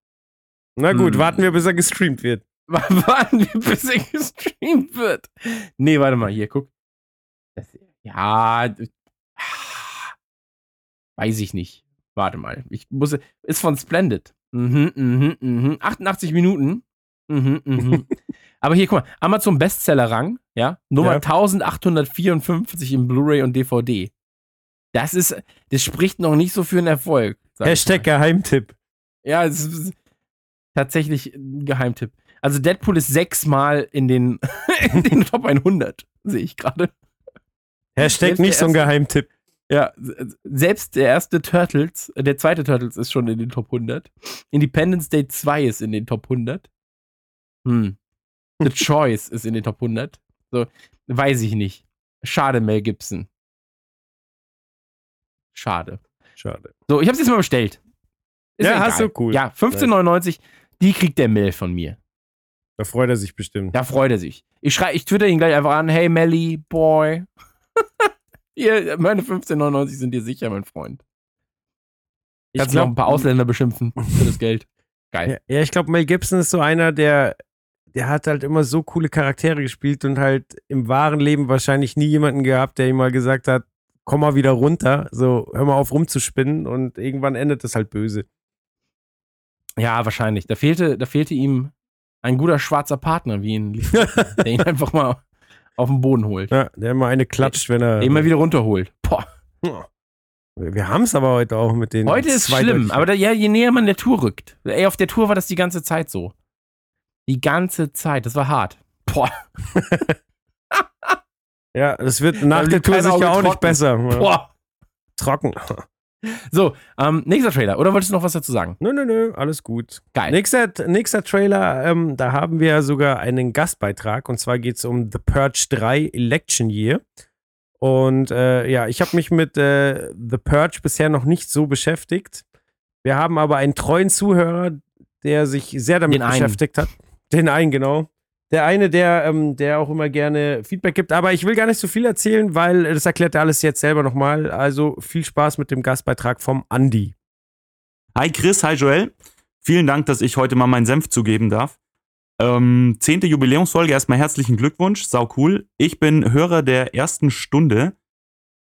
Speaker 4: Na gut,
Speaker 5: Hm.
Speaker 4: warten wir, bis er gestreamt wird.
Speaker 5: Warten wir, bis er gestreamt wird. Nee, warte mal, hier, guck. Das, ja, ah, weiß ich nicht. Warte mal. Ich muss, ist von Splendid. Mhm, mhm, mhm. 88 Minuten. Mhm, mhm. Aber hier, guck mal, Amazon Bestseller-Rang, ja, Nummer
Speaker 4: Ja.
Speaker 5: 1854 im Blu-ray und DVD. Das ist, das spricht noch nicht so für einen Erfolg.
Speaker 4: Hashtag. Geheimtipp.
Speaker 5: Ja, es ist tatsächlich ein Geheimtipp. Also Deadpool ist sechsmal in den, in den Top 100, sehe ich gerade.
Speaker 4: Hashtag nicht so ein Geheimtipp.
Speaker 5: Ja, selbst der erste Turtles, der zweite Turtles ist schon in den Top 100. Independence Day 2 ist in den Top 100. Hm. The Choice ist in den Top 100. So, weiß ich nicht. Schade, Mel Gibson. Schade.
Speaker 4: Schade.
Speaker 5: So, ich hab's jetzt mal bestellt.
Speaker 4: Ja,
Speaker 5: mir
Speaker 4: hast du, cool.
Speaker 5: Ja, 15,99. Die kriegt der Mel von mir.
Speaker 4: Da freut er sich bestimmt.
Speaker 5: Da freut er sich. Ich schrei, ich twitter ihn gleich einfach an, hey Melly, boy. Hier, meine 15,99 sind dir sicher, mein Freund.
Speaker 4: Ich
Speaker 5: Kannst du noch
Speaker 4: glaub-
Speaker 5: ein paar Ausländer beschimpfen für das Geld. Geil.
Speaker 4: Ja, ja ich glaube, Mel Gibson ist so einer, der, der hat halt immer so coole Charaktere gespielt und halt im wahren Leben wahrscheinlich nie jemanden gehabt, der ihm mal gesagt hat, komm mal wieder runter, so hör mal auf rumzuspinnen und irgendwann endet das halt böse.
Speaker 5: Ja, wahrscheinlich. Da fehlte, da fehlte ihm ein guter schwarzer Partner, wie ihn, der ihn einfach mal auf den Boden holt.
Speaker 4: Ja, der immer eine klatscht, wenn er.
Speaker 5: Der mal wieder runterholt. Boah.
Speaker 4: Wir haben es aber heute auch mit den.
Speaker 5: Heute ist schlimm, aber da, ja, je näher man der Tour rückt. Ey, auf der Tour war das die ganze Zeit so. Die ganze Zeit. Das war hart. Boah.
Speaker 4: Ja, das wird nach der Tour sicher auch nicht besser.
Speaker 5: Boah.
Speaker 4: Trocken.
Speaker 5: So, ähm, nächster Trailer. Oder wolltest du noch was dazu sagen?
Speaker 4: Nö, nö, nö, alles gut.
Speaker 5: Geil.
Speaker 4: Nächster, nächster Trailer, ähm, da haben wir sogar einen Gastbeitrag und zwar geht es um The Purge 3 Election Year. Und äh, ja, ich habe mich mit äh, The Purge bisher noch nicht so beschäftigt. Wir haben aber einen treuen Zuhörer, der sich sehr damit beschäftigt hat. Den einen, genau. Der eine, der, ähm, der auch immer gerne Feedback gibt. Aber ich will gar nicht so viel erzählen, weil das erklärt er alles jetzt selber nochmal. Also viel Spaß mit dem Gastbeitrag vom Andi.
Speaker 6: Hi Chris, hi Joel. Vielen Dank, dass ich heute mal meinen Senf zugeben darf. Ähm, zehnte Jubiläumsfolge, erstmal herzlichen Glückwunsch, sau cool. Ich bin Hörer der ersten Stunde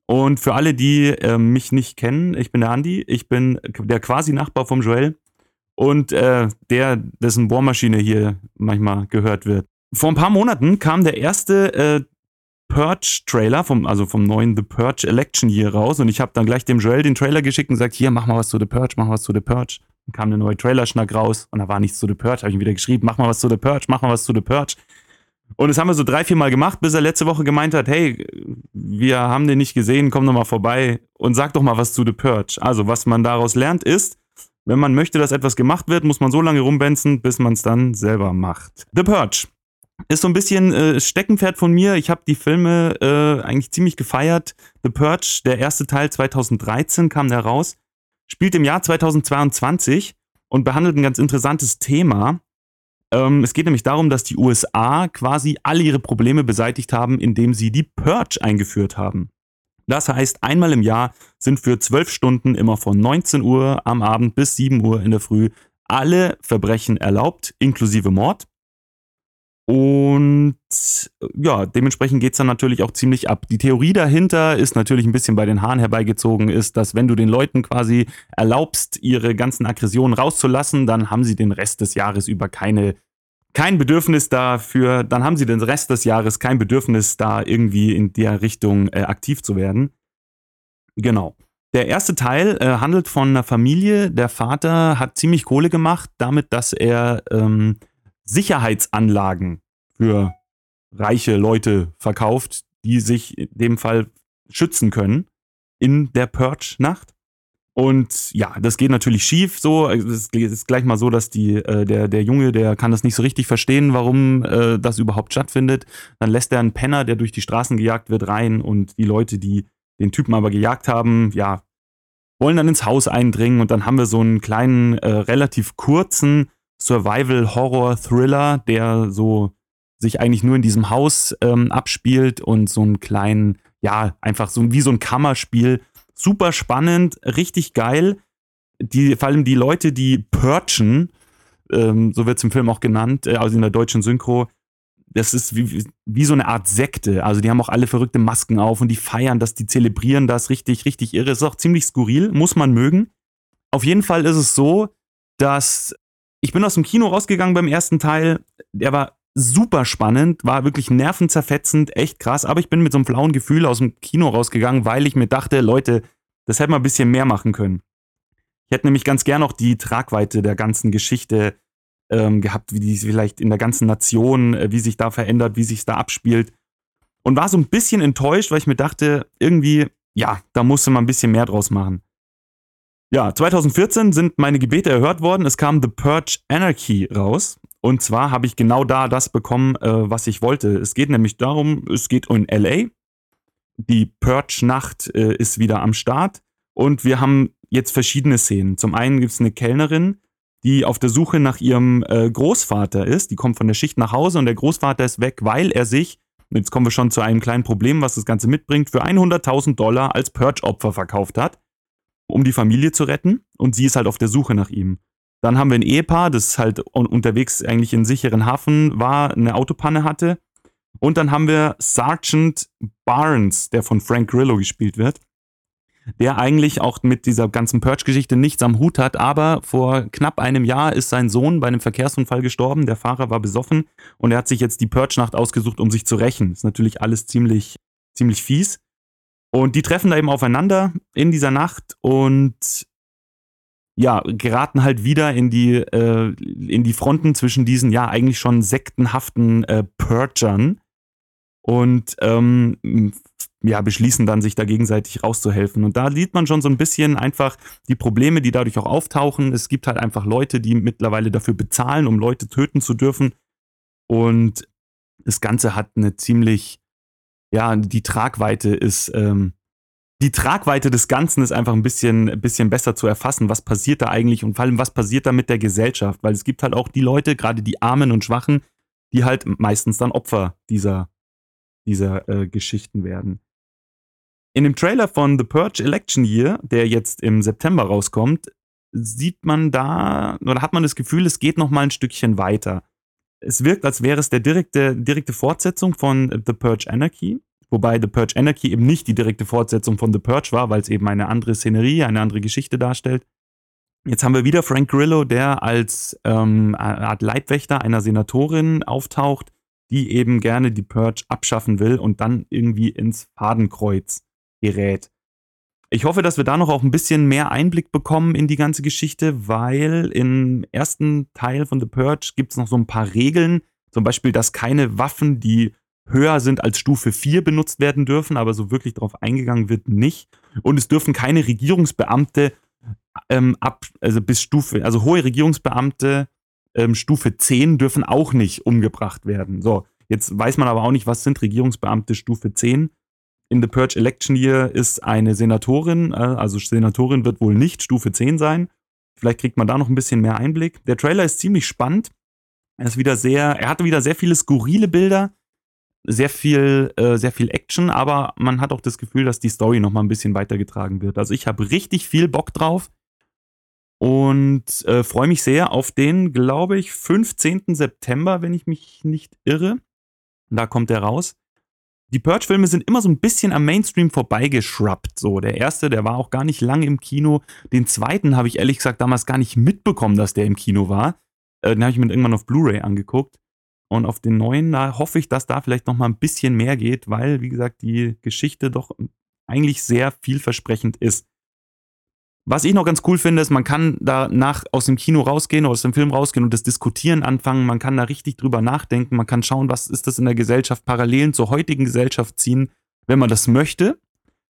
Speaker 6: und für alle, die ähm, mich nicht kennen, ich bin der Andi, ich bin der quasi Nachbar vom Joel und äh, der, dessen Bohrmaschine hier manchmal gehört wird. Vor ein paar Monaten kam der erste äh, Purge-Trailer, vom, also vom neuen The Purge Election Year raus und ich habe dann gleich dem Joel den Trailer geschickt und gesagt, hier, mach mal was zu The Purge, mach mal was zu The Purge. Dann kam der neue Trailerschnack raus und da war nichts zu The Purge, habe ich ihm wieder geschrieben, mach mal was zu The Purge, mach mal was zu The Purge. Und das haben wir so drei, vier Mal gemacht, bis er letzte Woche gemeint hat, hey, wir haben den nicht gesehen, komm doch mal vorbei und sag doch mal was zu The Purge. Also, was man daraus lernt ist, wenn man möchte, dass etwas gemacht wird, muss man so lange rumbenzen, bis man es dann selber macht. The Purge ist so ein bisschen äh, Steckenpferd von mir. Ich habe die Filme äh, eigentlich ziemlich gefeiert. The Purge, der erste Teil 2013 kam der raus, spielt im Jahr 2022 und behandelt ein ganz interessantes Thema. Ähm, es geht nämlich darum, dass die USA quasi alle ihre Probleme beseitigt haben, indem sie die Purge eingeführt haben. Das heißt, einmal im Jahr sind für zwölf Stunden immer von 19 Uhr am Abend bis 7 Uhr in der Früh alle Verbrechen erlaubt, inklusive Mord. Und ja, dementsprechend geht's dann natürlich auch ziemlich ab. Die Theorie dahinter ist natürlich ein bisschen bei den Haaren herbeigezogen, ist, dass wenn du den Leuten quasi erlaubst, ihre ganzen Aggressionen rauszulassen, dann haben sie den Rest des Jahres über keine, kein Bedürfnis dafür, dann haben sie den Rest des Jahres kein Bedürfnis, da irgendwie in der Richtung äh, aktiv zu werden. Genau. Der erste Teil äh, handelt von einer Familie. Der Vater hat ziemlich Kohle gemacht, damit, dass er ähm, Sicherheitsanlagen für reiche Leute verkauft, die sich in dem Fall schützen können in der Purge-Nacht. Und ja, das geht natürlich schief so. Es ist gleich mal so, dass die, äh, der, der Junge, der kann das nicht so richtig verstehen, warum äh, das überhaupt stattfindet. Dann lässt er einen Penner, der durch die Straßen gejagt wird, rein und die Leute, die den Typen aber gejagt haben, ja, wollen dann ins Haus eindringen und dann haben wir so einen kleinen, äh, relativ kurzen Survival-Horror-Thriller, der so sich eigentlich nur in diesem Haus ähm, abspielt und so einen kleinen, ja, einfach so wie so ein Kammerspiel. Super spannend, richtig geil. Die, vor allem die Leute, die Purchen, ähm, so wird es im Film auch genannt, äh, also in der deutschen Synchro, das ist wie, wie so eine Art Sekte. Also die haben auch alle verrückte Masken auf und die feiern das, die zelebrieren das richtig, richtig irre. Ist auch ziemlich skurril, muss man mögen. Auf jeden Fall ist es so, dass ich bin aus dem Kino rausgegangen beim ersten Teil. Der war super spannend, war wirklich nervenzerfetzend, echt krass. Aber ich bin mit so einem flauen Gefühl aus dem Kino rausgegangen, weil ich mir dachte, Leute, das hätte man ein bisschen mehr machen können. Ich hätte nämlich ganz gern auch die Tragweite der ganzen Geschichte ähm, gehabt, wie die vielleicht in der ganzen Nation, äh, wie sich da verändert, wie sich da abspielt. Und war so ein bisschen enttäuscht, weil ich mir dachte, irgendwie, ja, da musste man ein bisschen mehr draus machen. Ja, 2014 sind meine Gebete erhört worden. Es kam The Purge Anarchy raus. Und zwar habe ich genau da das bekommen, äh, was ich wollte. Es geht nämlich darum, es geht in LA. Die Purge-Nacht äh, ist wieder am Start. Und wir haben jetzt verschiedene Szenen. Zum einen gibt es eine Kellnerin, die auf der Suche nach ihrem äh, Großvater ist. Die kommt von der Schicht nach Hause und der Großvater ist weg, weil er sich, jetzt kommen wir schon zu einem kleinen Problem, was das Ganze mitbringt, für 100.000 Dollar als Purge-Opfer verkauft hat, um die Familie zu retten. Und sie ist halt auf der Suche nach ihm. Dann haben wir ein Ehepaar, das halt unterwegs eigentlich in sicheren Hafen war, eine Autopanne hatte. Und dann haben wir Sergeant Barnes, der von Frank Grillo gespielt wird der eigentlich auch mit dieser ganzen Purge-Geschichte nichts am Hut hat, aber vor knapp einem Jahr ist sein Sohn bei einem Verkehrsunfall gestorben, der Fahrer war besoffen und er hat sich jetzt die Purge-Nacht ausgesucht, um sich zu rächen. Ist natürlich alles ziemlich, ziemlich fies. Und die treffen da eben aufeinander in dieser Nacht und ja, geraten halt wieder in die, äh, in die Fronten zwischen diesen ja eigentlich schon sektenhaften äh, Purgern und ähm, ja, beschließen dann, sich da gegenseitig rauszuhelfen. Und da sieht man schon so ein bisschen einfach die Probleme, die dadurch auch auftauchen. Es gibt halt einfach Leute, die mittlerweile dafür bezahlen, um Leute töten zu dürfen. Und das Ganze hat eine ziemlich, ja, die Tragweite ist, ähm, die Tragweite des Ganzen ist einfach ein bisschen, bisschen besser zu erfassen. Was passiert da eigentlich und vor allem, was passiert da mit der Gesellschaft? Weil es gibt halt auch die Leute, gerade die Armen und Schwachen, die halt meistens dann Opfer dieser, dieser äh, Geschichten werden. In dem Trailer von The Purge Election Year, der jetzt im September rauskommt, sieht man da oder hat man das Gefühl, es geht noch mal ein Stückchen weiter. Es wirkt, als wäre es der direkte, direkte Fortsetzung von The Purge Anarchy, wobei The Purge Anarchy eben nicht die direkte Fortsetzung von The Purge war, weil es eben eine andere Szenerie, eine andere Geschichte darstellt. Jetzt haben wir wieder Frank Grillo, der als ähm, Art Leibwächter einer Senatorin auftaucht, die eben gerne die Purge abschaffen will und dann irgendwie ins Fadenkreuz gerät. Ich hoffe, dass wir da noch auch ein bisschen mehr Einblick bekommen in die ganze Geschichte, weil im ersten Teil von The Purge gibt es noch so ein paar Regeln. Zum Beispiel, dass keine Waffen, die höher sind als Stufe 4 benutzt werden dürfen, aber so wirklich darauf eingegangen wird nicht. Und es dürfen keine Regierungsbeamte ähm, ab, also bis Stufe, also hohe Regierungsbeamte ähm, Stufe 10 dürfen auch nicht umgebracht werden. So, jetzt weiß man aber auch nicht, was sind Regierungsbeamte Stufe 10 in The Purge Election Year ist eine Senatorin, äh, also Senatorin wird wohl nicht Stufe 10 sein. Vielleicht kriegt man da noch ein bisschen mehr Einblick. Der Trailer ist ziemlich spannend. Er ist wieder sehr, er hatte wieder sehr viele skurrile Bilder, sehr viel, äh, sehr viel Action, aber man hat auch das Gefühl, dass die Story noch mal ein bisschen weitergetragen wird. Also ich habe richtig viel Bock drauf und äh, freue mich sehr auf den, glaube ich, 15. September, wenn ich mich nicht irre. Da kommt er raus die Purge-Filme sind immer so ein bisschen am Mainstream vorbeigeschrubbt. So, der erste, der war auch gar nicht lang im Kino. Den zweiten habe ich ehrlich gesagt damals gar nicht mitbekommen, dass der im Kino war. Äh, den habe ich mir irgendwann auf Blu-ray angeguckt. Und auf den neuen, da hoffe ich, dass da vielleicht noch mal ein bisschen mehr geht, weil, wie gesagt, die Geschichte doch eigentlich sehr vielversprechend ist. Was ich noch ganz cool finde, ist, man kann danach aus dem Kino rausgehen oder aus dem Film rausgehen und das Diskutieren anfangen. Man kann da richtig drüber nachdenken. Man kann schauen, was ist das in der Gesellschaft, Parallelen zur heutigen Gesellschaft ziehen, wenn man das möchte.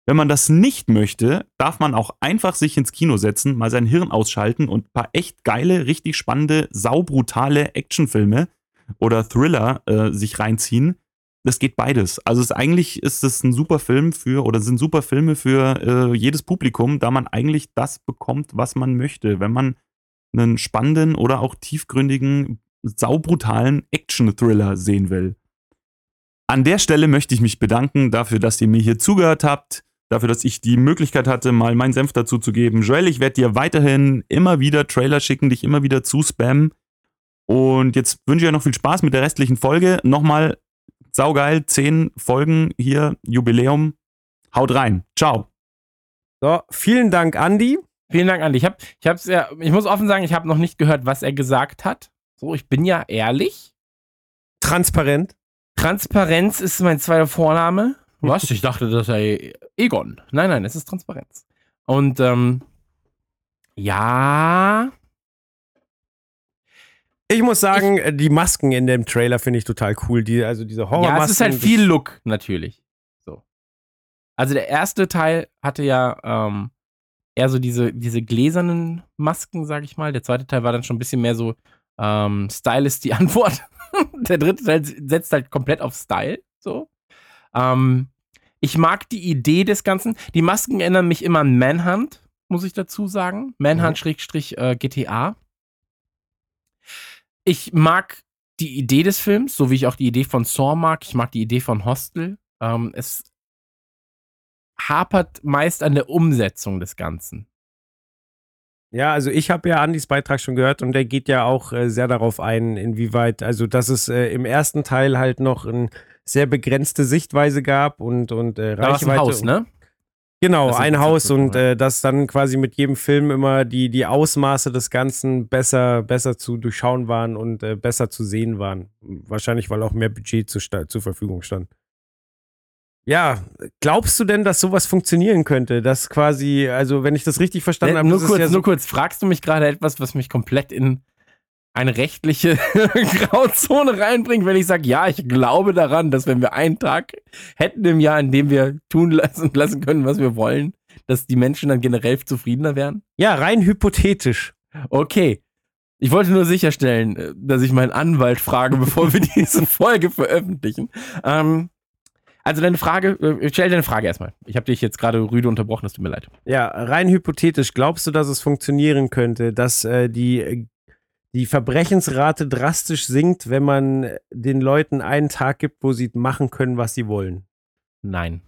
Speaker 6: Wenn man das nicht möchte, darf man auch einfach sich ins Kino setzen, mal sein Hirn ausschalten und ein paar echt geile, richtig spannende, saubrutale Actionfilme oder Thriller äh, sich reinziehen das geht beides. Also es, eigentlich ist es ein super Film für, oder sind super Filme für äh, jedes Publikum, da man eigentlich das bekommt, was man möchte. Wenn man einen spannenden oder auch tiefgründigen, saubrutalen Action-Thriller sehen will. An der Stelle möchte ich mich bedanken dafür, dass ihr mir hier zugehört habt, dafür, dass ich die Möglichkeit hatte, mal meinen Senf dazu zu geben. Joel, ich werde dir weiterhin immer wieder Trailer schicken, dich immer wieder zu spammen. Und jetzt wünsche ich euch noch viel Spaß mit der restlichen Folge. Nochmal Saugeil, zehn Folgen hier, Jubiläum. Haut rein. Ciao.
Speaker 4: So, vielen Dank, Andi.
Speaker 5: Vielen Dank, Andi. Ich, hab, ich, hab's ja, ich muss offen sagen, ich habe noch nicht gehört, was er gesagt hat. So, ich bin ja ehrlich.
Speaker 4: Transparent.
Speaker 5: Transparenz ist mein zweiter Vorname. Was? Ich dachte, das sei Egon. Nein, nein, es ist Transparenz. Und ähm, ja,
Speaker 4: ich muss sagen, ich, die Masken in dem Trailer finde ich total cool. Die, also diese Horrormasken.
Speaker 5: Ja, es ist halt viel Look, natürlich. So. Also der erste Teil hatte ja ähm, eher so diese, diese gläsernen Masken, sag ich mal. Der zweite Teil war dann schon ein bisschen mehr so ähm, Style ist die Antwort. der dritte Teil setzt halt komplett auf Style. So. Ähm, ich mag die Idee des Ganzen. Die Masken erinnern mich immer an Manhunt, muss ich dazu sagen. Manhunt-GTA. Ich mag die Idee des Films, so wie ich auch die Idee von Saw mag. Ich mag die Idee von Hostel. Ähm, es hapert meist an der Umsetzung des Ganzen.
Speaker 4: Ja, also ich habe ja Andys Beitrag schon gehört und der geht ja auch äh, sehr darauf ein, inwieweit, also dass es äh, im ersten Teil halt noch eine sehr begrenzte Sichtweise gab und, und äh,
Speaker 5: Reichweite. Da ein Haus, ne?
Speaker 4: Genau, ein Haus und äh, dass dann quasi mit jedem Film immer die, die Ausmaße des Ganzen besser, besser zu durchschauen waren und äh, besser zu sehen waren. Wahrscheinlich, weil auch mehr Budget zu, zur Verfügung stand. Ja, glaubst du denn, dass sowas funktionieren könnte? Dass quasi, also wenn ich das richtig verstanden
Speaker 5: äh,
Speaker 4: habe,
Speaker 5: nur kurz, ja so nur kurz, fragst du mich gerade etwas, was mich komplett in eine rechtliche Grauzone reinbringt, wenn ich sage, ja, ich glaube daran, dass wenn wir einen Tag hätten im Jahr, in dem wir tun lassen, lassen können, was wir wollen, dass die Menschen dann generell zufriedener wären?
Speaker 4: Ja, rein hypothetisch.
Speaker 5: Okay. Ich wollte nur sicherstellen, äh, dass ich meinen Anwalt frage, bevor wir diese Folge veröffentlichen. Ähm, also deine Frage, äh, stell deine Frage erstmal. Ich habe dich jetzt gerade rüde unterbrochen, es tut mir leid.
Speaker 4: Ja, rein hypothetisch, glaubst du, dass es funktionieren könnte, dass äh, die die Verbrechensrate drastisch sinkt, wenn man den Leuten einen Tag gibt, wo sie machen können, was sie wollen?
Speaker 5: Nein.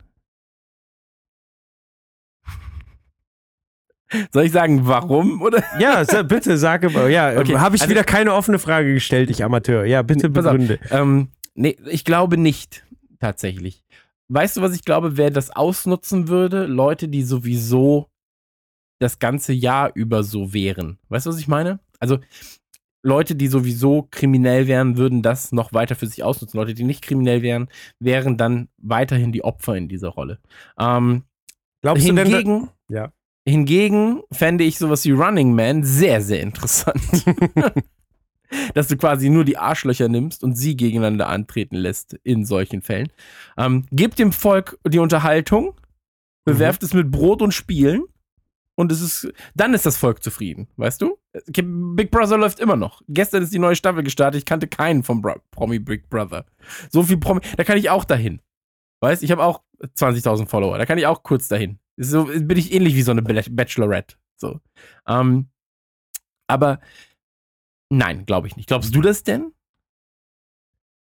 Speaker 5: Soll ich sagen, warum? Oder?
Speaker 4: Ja, bitte sage. Ja, okay. habe ich also, wieder keine offene Frage gestellt, ich Amateur. Ja, bitte begründe.
Speaker 5: Ähm, nee, ich glaube nicht, tatsächlich. Weißt du, was ich glaube, wer das ausnutzen würde? Leute, die sowieso das ganze Jahr über so wären. Weißt du, was ich meine? Also, Leute, die sowieso kriminell wären, würden das noch weiter für sich ausnutzen. Leute, die nicht kriminell wären, wären dann weiterhin die Opfer in dieser Rolle. Ähm, Glaubst hingegen, du denn, ja. hingegen fände ich sowas wie Running Man sehr, sehr interessant. Dass du quasi nur die Arschlöcher nimmst und sie gegeneinander antreten lässt in solchen Fällen. Ähm, gebt dem Volk die Unterhaltung, bewerft mhm. es mit Brot und Spielen und es ist, dann ist das Volk zufrieden, weißt du? Big Brother läuft immer noch. Gestern ist die neue Staffel gestartet, ich kannte keinen vom Bro Promi Big Brother. So viel Promi, da kann ich auch dahin. Weißt, ich habe auch 20.000 Follower, da kann ich auch kurz dahin. So bin ich ähnlich wie so eine Bachelorette. So. Ähm, aber nein, glaube ich nicht. Glaubst du das denn?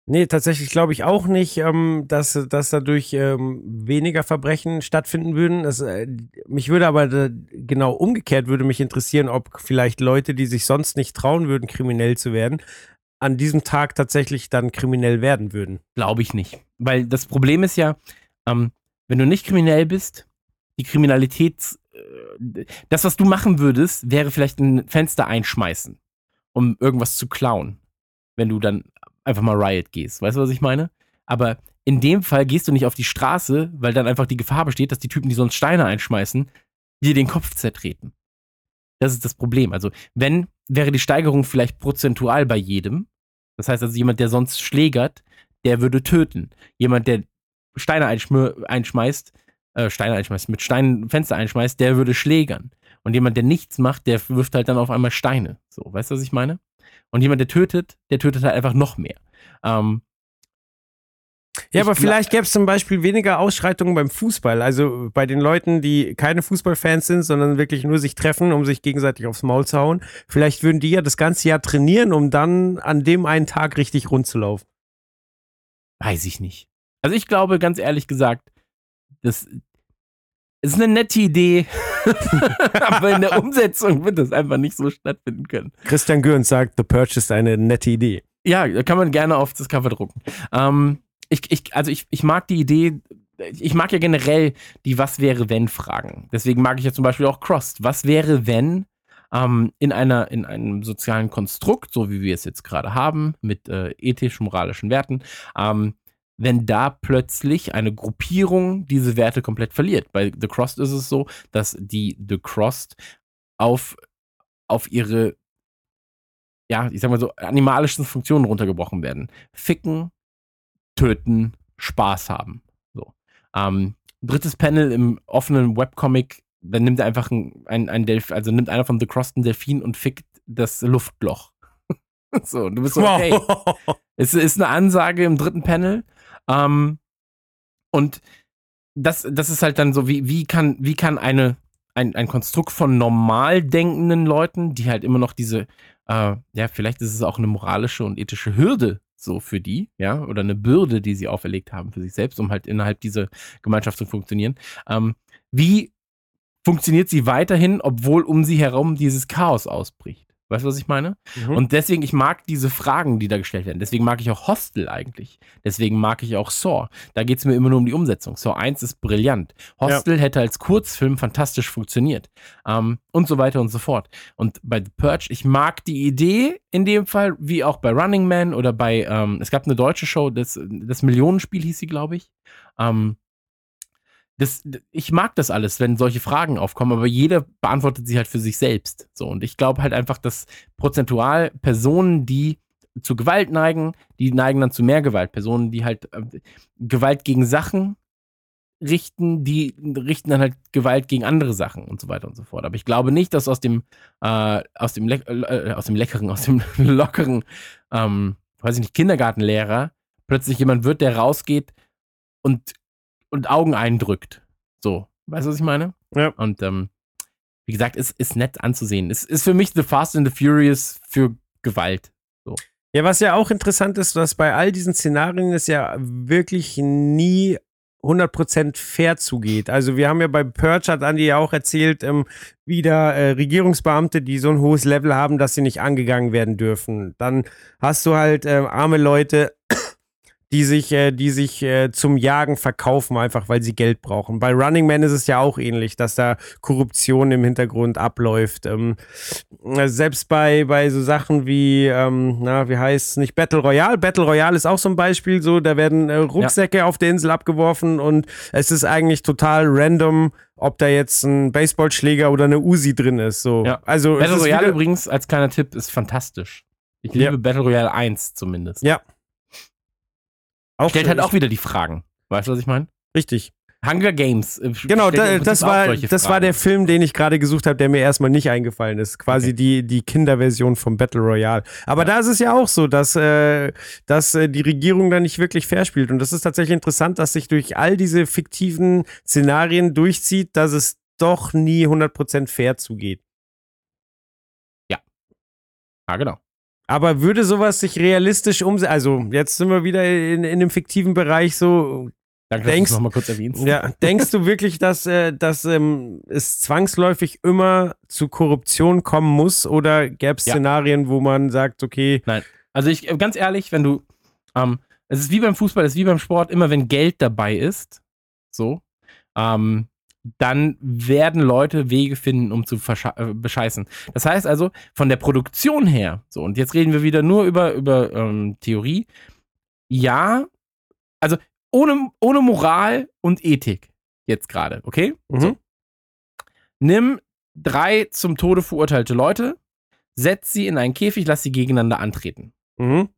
Speaker 4: Nee, tatsächlich glaube ich auch nicht, ähm, dass, dass dadurch ähm, weniger Verbrechen stattfinden würden. Das, äh, mich würde aber genau umgekehrt würde mich interessieren, ob vielleicht Leute, die sich sonst nicht trauen würden, kriminell zu werden, an diesem Tag tatsächlich dann kriminell werden würden.
Speaker 5: Glaube ich nicht. Weil das Problem ist ja, ähm, wenn du nicht kriminell bist, die Kriminalität, äh, das, was du machen würdest, wäre vielleicht ein Fenster einschmeißen, um irgendwas zu klauen. Wenn du dann einfach mal Riot gehst. Weißt du, was ich meine? Aber in dem Fall gehst du nicht auf die Straße, weil dann einfach die Gefahr besteht, dass die Typen, die sonst Steine einschmeißen, dir den Kopf zertreten. Das ist das Problem. Also, wenn, wäre die Steigerung vielleicht prozentual bei jedem. Das heißt also, jemand, der sonst schlägert, der würde töten. Jemand, der Steine einschmeißt, äh, Steine einschmeißt, mit Steinen Fenster einschmeißt, der würde schlägern. Und jemand, der nichts macht, der wirft halt dann auf einmal Steine. So, weißt du, was ich meine? Und jemand, der tötet, der tötet halt einfach noch mehr. Ähm,
Speaker 4: Ja, aber vielleicht gäbe es zum Beispiel weniger Ausschreitungen beim Fußball. Also bei den Leuten, die keine Fußballfans sind, sondern wirklich nur sich treffen, um sich gegenseitig aufs Maul zu hauen. Vielleicht würden die ja das ganze Jahr trainieren, um dann an dem einen Tag richtig rund zu laufen.
Speaker 5: Weiß ich nicht. Also ich glaube, ganz ehrlich gesagt, das ist eine nette Idee, aber in der Umsetzung wird das einfach nicht so stattfinden können.
Speaker 4: Christian Gürns sagt, The Purge ist eine nette Idee.
Speaker 5: Ja, da kann man gerne auf das Cover drucken. Ähm, ich, ich, also ich, ich mag die Idee, ich mag ja generell die Was wäre wenn Fragen. Deswegen mag ich ja zum Beispiel auch Crossed. Was wäre wenn ähm, in einer in einem sozialen Konstrukt, so wie wir es jetzt gerade haben, mit äh, ethisch-moralischen Werten, ähm, wenn da plötzlich eine Gruppierung diese Werte komplett verliert. Bei The Crossed ist es so, dass die The Crossed auf, auf ihre, ja, ich sag mal so, animalischen Funktionen runtergebrochen werden. Ficken, töten, Spaß haben. So. Ähm, drittes Panel im offenen Webcomic, dann nimmt er einfach ein, ein, ein Delf, also nimmt einer von The Crossed einen Delfin und fickt das Luftloch. so, du bist so, okay. Es ist eine Ansage im dritten Panel. Ähm, und das, das ist halt dann so, wie, wie kann, wie kann eine, ein, ein Konstrukt von normal denkenden Leuten, die halt immer noch diese, äh, ja, vielleicht ist es auch eine moralische und ethische Hürde so für die, ja, oder eine Bürde, die sie auferlegt haben für sich selbst, um halt innerhalb dieser Gemeinschaft zu funktionieren. Ähm, wie funktioniert sie weiterhin, obwohl um sie herum dieses Chaos ausbricht? Weißt du, was ich meine?
Speaker 4: Mhm.
Speaker 5: Und deswegen, ich mag diese Fragen, die da gestellt werden. Deswegen mag ich auch Hostel eigentlich. Deswegen mag ich auch Saw. Da geht es mir immer nur um die Umsetzung. Saw 1 ist brillant. Hostel hätte als Kurzfilm fantastisch funktioniert. Ähm, und so weiter und so fort. Und bei The Purge, ich mag die Idee in dem Fall, wie auch bei Running Man oder bei, ähm, es gab eine deutsche Show, das, das Millionenspiel hieß sie, glaube ich. Ähm, das, ich mag das alles, wenn solche Fragen aufkommen, aber jeder beantwortet sie halt für sich selbst. So, und ich glaube halt einfach, dass prozentual Personen, die zu Gewalt neigen, die neigen dann zu mehr Gewalt. Personen, die halt äh, Gewalt gegen Sachen richten, die richten dann halt Gewalt gegen andere Sachen und so weiter und so fort. Aber ich glaube nicht, dass aus dem, äh, aus dem, Le äh, aus dem leckeren, aus dem lockeren, ähm, weiß ich nicht, Kindergartenlehrer plötzlich jemand wird, der rausgeht und und Augen eindrückt. So, weißt du, was ich meine?
Speaker 4: Ja.
Speaker 5: Und ähm, wie gesagt, es ist nett anzusehen. Es ist für mich The Fast and the Furious für Gewalt.
Speaker 4: Ja, was ja auch interessant ist, dass bei all diesen Szenarien es ja wirklich nie 100% fair zugeht. Also wir haben ja bei Purge, hat Andi ja auch erzählt, ähm, wieder äh, Regierungsbeamte, die so ein hohes Level haben, dass sie nicht angegangen werden dürfen. Dann hast du halt äh, arme Leute, die sich, äh, die sich äh, zum Jagen verkaufen, einfach weil sie Geld brauchen. Bei Running Man ist es ja auch ähnlich, dass da Korruption im Hintergrund abläuft. Ähm, äh, selbst bei, bei so Sachen wie, ähm, na, wie heißt es nicht, Battle Royale. Battle Royale ist auch so ein Beispiel, so, da werden äh, Rucksäcke auf der Insel abgeworfen und es ist eigentlich total random, ob da jetzt ein Baseballschläger oder eine Uzi drin ist. So.
Speaker 5: Ja.
Speaker 4: Also,
Speaker 5: Battle Royale übrigens als kleiner Tipp ist fantastisch. Ich liebe
Speaker 4: Ja.
Speaker 5: Battle Royale 1 zumindest.
Speaker 4: Ja. Auch
Speaker 5: Stellt halt auch wieder die Fragen. Weißt du, was ich meine?
Speaker 4: Richtig.
Speaker 5: Hunger Games. äh,
Speaker 4: Genau, da, das, war, das war der Film, den ich gerade gesucht habe, der mir erstmal nicht eingefallen ist. Quasi
Speaker 5: Okay.
Speaker 4: die, die Kinderversion von Battle Royale. Aber
Speaker 5: Ja.
Speaker 4: da ist es ja auch so, dass, äh, dass äh, die Regierung da nicht wirklich fair spielt. Und das ist tatsächlich interessant, dass sich durch all diese fiktiven Szenarien durchzieht, dass es doch nie 100% fair zugeht.
Speaker 5: Ja, genau.
Speaker 4: Aber würde sowas sich realistisch umsetzen? Also, jetzt sind wir wieder in, in dem fiktiven Bereich so,
Speaker 5: Danke, dass
Speaker 4: Denkst-
Speaker 5: du es nochmal kurz erwähnst.
Speaker 4: Ja, denkst du wirklich, dass, äh, dass ähm, es zwangsläufig immer zu Korruption kommen muss? Oder gäbe es
Speaker 5: Ja.
Speaker 4: Szenarien, wo man sagt, okay,
Speaker 5: Also ich, äh, ganz ehrlich, wenn du, ähm, es ist wie beim Fußball, es ist wie beim Sport, immer wenn Geld dabei ist, so, ähm, dann werden Leute Wege finden, um zu äh, bescheißen. Das heißt also, von der Produktion her, so, und jetzt reden wir wieder nur über, über ähm, Theorie, ja, also ohne, ohne Moral und Ethik jetzt gerade, okay?
Speaker 4: Mhm.
Speaker 5: So. Nimm drei zum Tode verurteilte Leute, setz sie in einen Käfig, lass sie gegeneinander antreten.
Speaker 4: Mhm.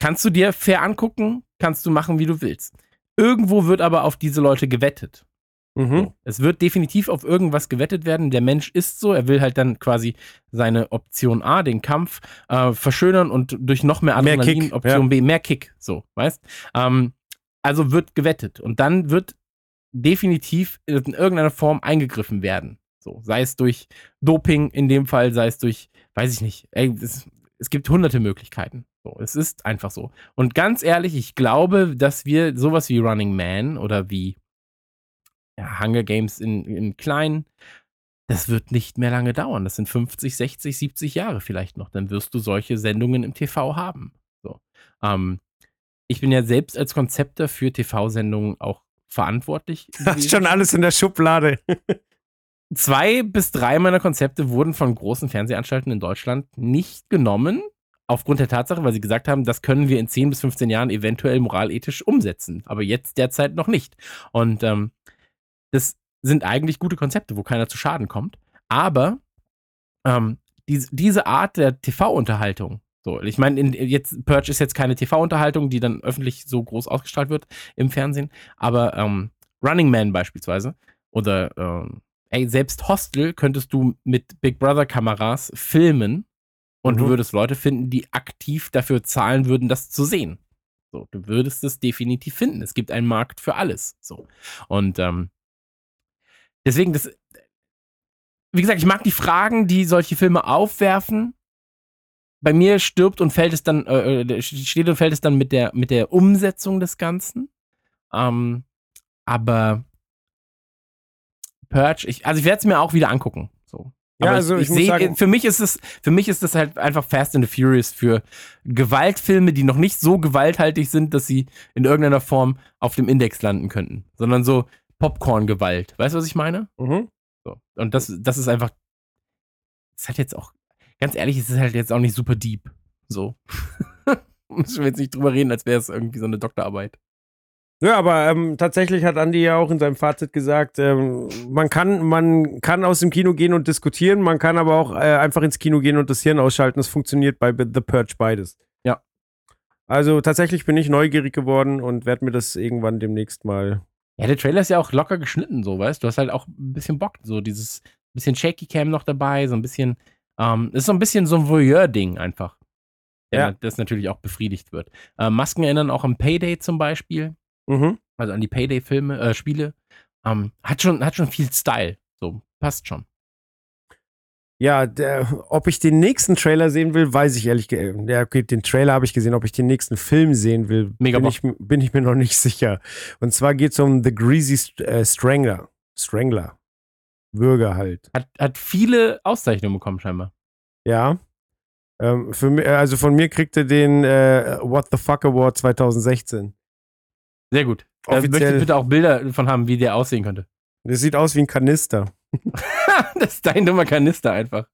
Speaker 5: Kannst du dir fair angucken, kannst du machen, wie du willst. Irgendwo wird aber auf diese Leute gewettet.
Speaker 4: Mhm.
Speaker 5: Es wird definitiv auf irgendwas gewettet werden. Der Mensch ist so, er will halt dann quasi seine Option A, den Kampf, äh, verschönern und durch noch mehr
Speaker 4: Mehr
Speaker 5: Adrenalin
Speaker 4: Kick,
Speaker 5: Option
Speaker 4: ja.
Speaker 5: B, mehr Kick, so, weißt? Ähm, also wird gewettet und dann wird definitiv in irgendeiner Form eingegriffen werden. So, sei es durch Doping in dem Fall, sei es durch, weiß ich nicht, ey, es, es gibt hunderte Möglichkeiten. So, es ist einfach so. Und ganz ehrlich, ich glaube, dass wir sowas wie Running Man oder wie ja, Hunger Games in, in klein, das wird nicht mehr lange dauern. Das sind 50, 60, 70 Jahre vielleicht noch. Dann wirst du solche Sendungen im TV haben. So. Ähm, ich bin ja selbst als Konzepter für TV-Sendungen auch verantwortlich.
Speaker 4: Das ist schon alles in der Schublade.
Speaker 5: Zwei bis drei meiner Konzepte wurden von großen Fernsehanstalten in Deutschland nicht genommen, aufgrund der Tatsache, weil sie gesagt haben, das können wir in 10 bis 15 Jahren eventuell moralethisch umsetzen, aber jetzt derzeit noch nicht. Und ähm, das sind eigentlich gute Konzepte, wo keiner zu Schaden kommt. Aber ähm, diese, diese Art der TV-Unterhaltung, so, ich meine, in- jetzt Purge ist jetzt keine TV-Unterhaltung, die dann öffentlich so groß ausgestrahlt wird im Fernsehen, aber ähm, Running Man beispielsweise oder ähm, ey, selbst Hostel könntest du mit Big Brother Kameras filmen und du
Speaker 4: Mhm.
Speaker 5: würdest Leute finden, die aktiv dafür zahlen würden, das zu sehen. So, du würdest es definitiv finden. Es gibt einen Markt für alles. So. Und ähm, deswegen, das, wie gesagt, ich mag die Fragen, die solche Filme aufwerfen. Bei mir stirbt und fällt es dann, äh, äh, steht und fällt es dann mit der, mit der Umsetzung des Ganzen. Ähm, aber Purge, ich, also ich werde es mir auch wieder angucken.
Speaker 4: Ja,
Speaker 5: Aber
Speaker 4: also ich
Speaker 5: seh-
Speaker 4: sagen-
Speaker 5: für mich ist es, für mich ist das halt einfach Fast and the Furious für Gewaltfilme, die noch nicht so gewalthaltig sind, dass sie in irgendeiner Form auf dem Index landen könnten, sondern so Popcorn-Gewalt. Weißt du, was ich meine?
Speaker 4: Mhm.
Speaker 5: So. Und das, das ist einfach, das hat jetzt auch, ganz ehrlich, es ist halt jetzt auch nicht super deep. So. Müssen wir jetzt nicht drüber reden, als wäre es irgendwie so eine Doktorarbeit.
Speaker 4: Ja, aber ähm, tatsächlich hat Andy ja auch in seinem Fazit gesagt, ähm, man, kann, man kann aus dem Kino gehen und diskutieren, man kann aber auch äh, einfach ins Kino gehen und das Hirn ausschalten. Das funktioniert bei The Purge beides.
Speaker 5: Ja.
Speaker 4: Also tatsächlich bin ich neugierig geworden und werde mir das irgendwann demnächst mal.
Speaker 5: Ja, der Trailer ist ja auch locker geschnitten, so, weißt du? Du hast halt auch ein bisschen Bock, so dieses bisschen Shaky Cam noch dabei, so ein bisschen, ähm, ist so ein bisschen so ein Voyeur-Ding einfach.
Speaker 4: Ja.
Speaker 5: Das natürlich auch befriedigt wird. Äh, Masken erinnern auch an Payday zum Beispiel,
Speaker 4: Mhm.
Speaker 5: also an die Payday-Filme, äh, Spiele. Ähm, hat, schon, hat schon viel Style, so, passt schon.
Speaker 4: Ja, der, ob ich den nächsten Trailer sehen will, weiß ich ehrlich. Ja, okay, den Trailer habe ich gesehen. Ob ich den nächsten Film sehen will,
Speaker 5: Mega
Speaker 4: bin, ich, bin ich mir noch nicht sicher. Und zwar geht es um The Greasy äh, Strangler. Strangler. Würger halt.
Speaker 5: Hat, hat viele Auszeichnungen bekommen, scheinbar.
Speaker 4: Ja. Ähm, für also von mir kriegt er den äh, What the Fuck Award 2016.
Speaker 5: Sehr gut. Da möchte
Speaker 4: Offiziell.
Speaker 5: bitte auch Bilder davon haben, wie der aussehen könnte.
Speaker 4: Das sieht aus wie ein Kanister.
Speaker 5: das ist dein dummer Kanister einfach.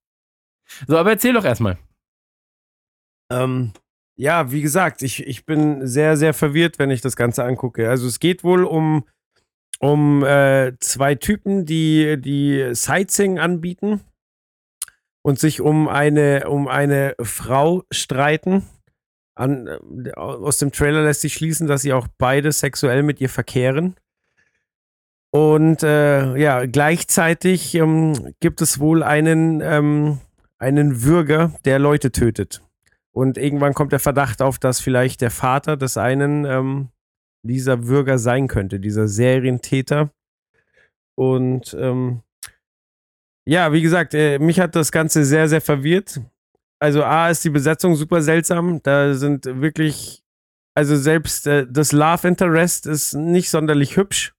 Speaker 5: So, aber erzähl doch erstmal.
Speaker 4: Ähm, ja, wie gesagt, ich, ich bin sehr, sehr verwirrt, wenn ich das Ganze angucke. Also es geht wohl um, um äh, zwei Typen, die, die Sightseeing anbieten und sich um eine, um eine Frau streiten. An, äh, aus dem Trailer lässt sich schließen, dass sie auch beide sexuell mit ihr verkehren. Und äh, ja, gleichzeitig ähm, gibt es wohl einen, ähm, einen Würger, der Leute tötet. Und irgendwann kommt der Verdacht auf, dass vielleicht der Vater des einen ähm, dieser Würger sein könnte, dieser Serientäter. Und ähm, ja, wie gesagt, äh, mich hat das Ganze sehr, sehr verwirrt. Also A ist die Besetzung super seltsam. Da sind wirklich, also selbst äh, das Love Interest ist nicht sonderlich hübsch.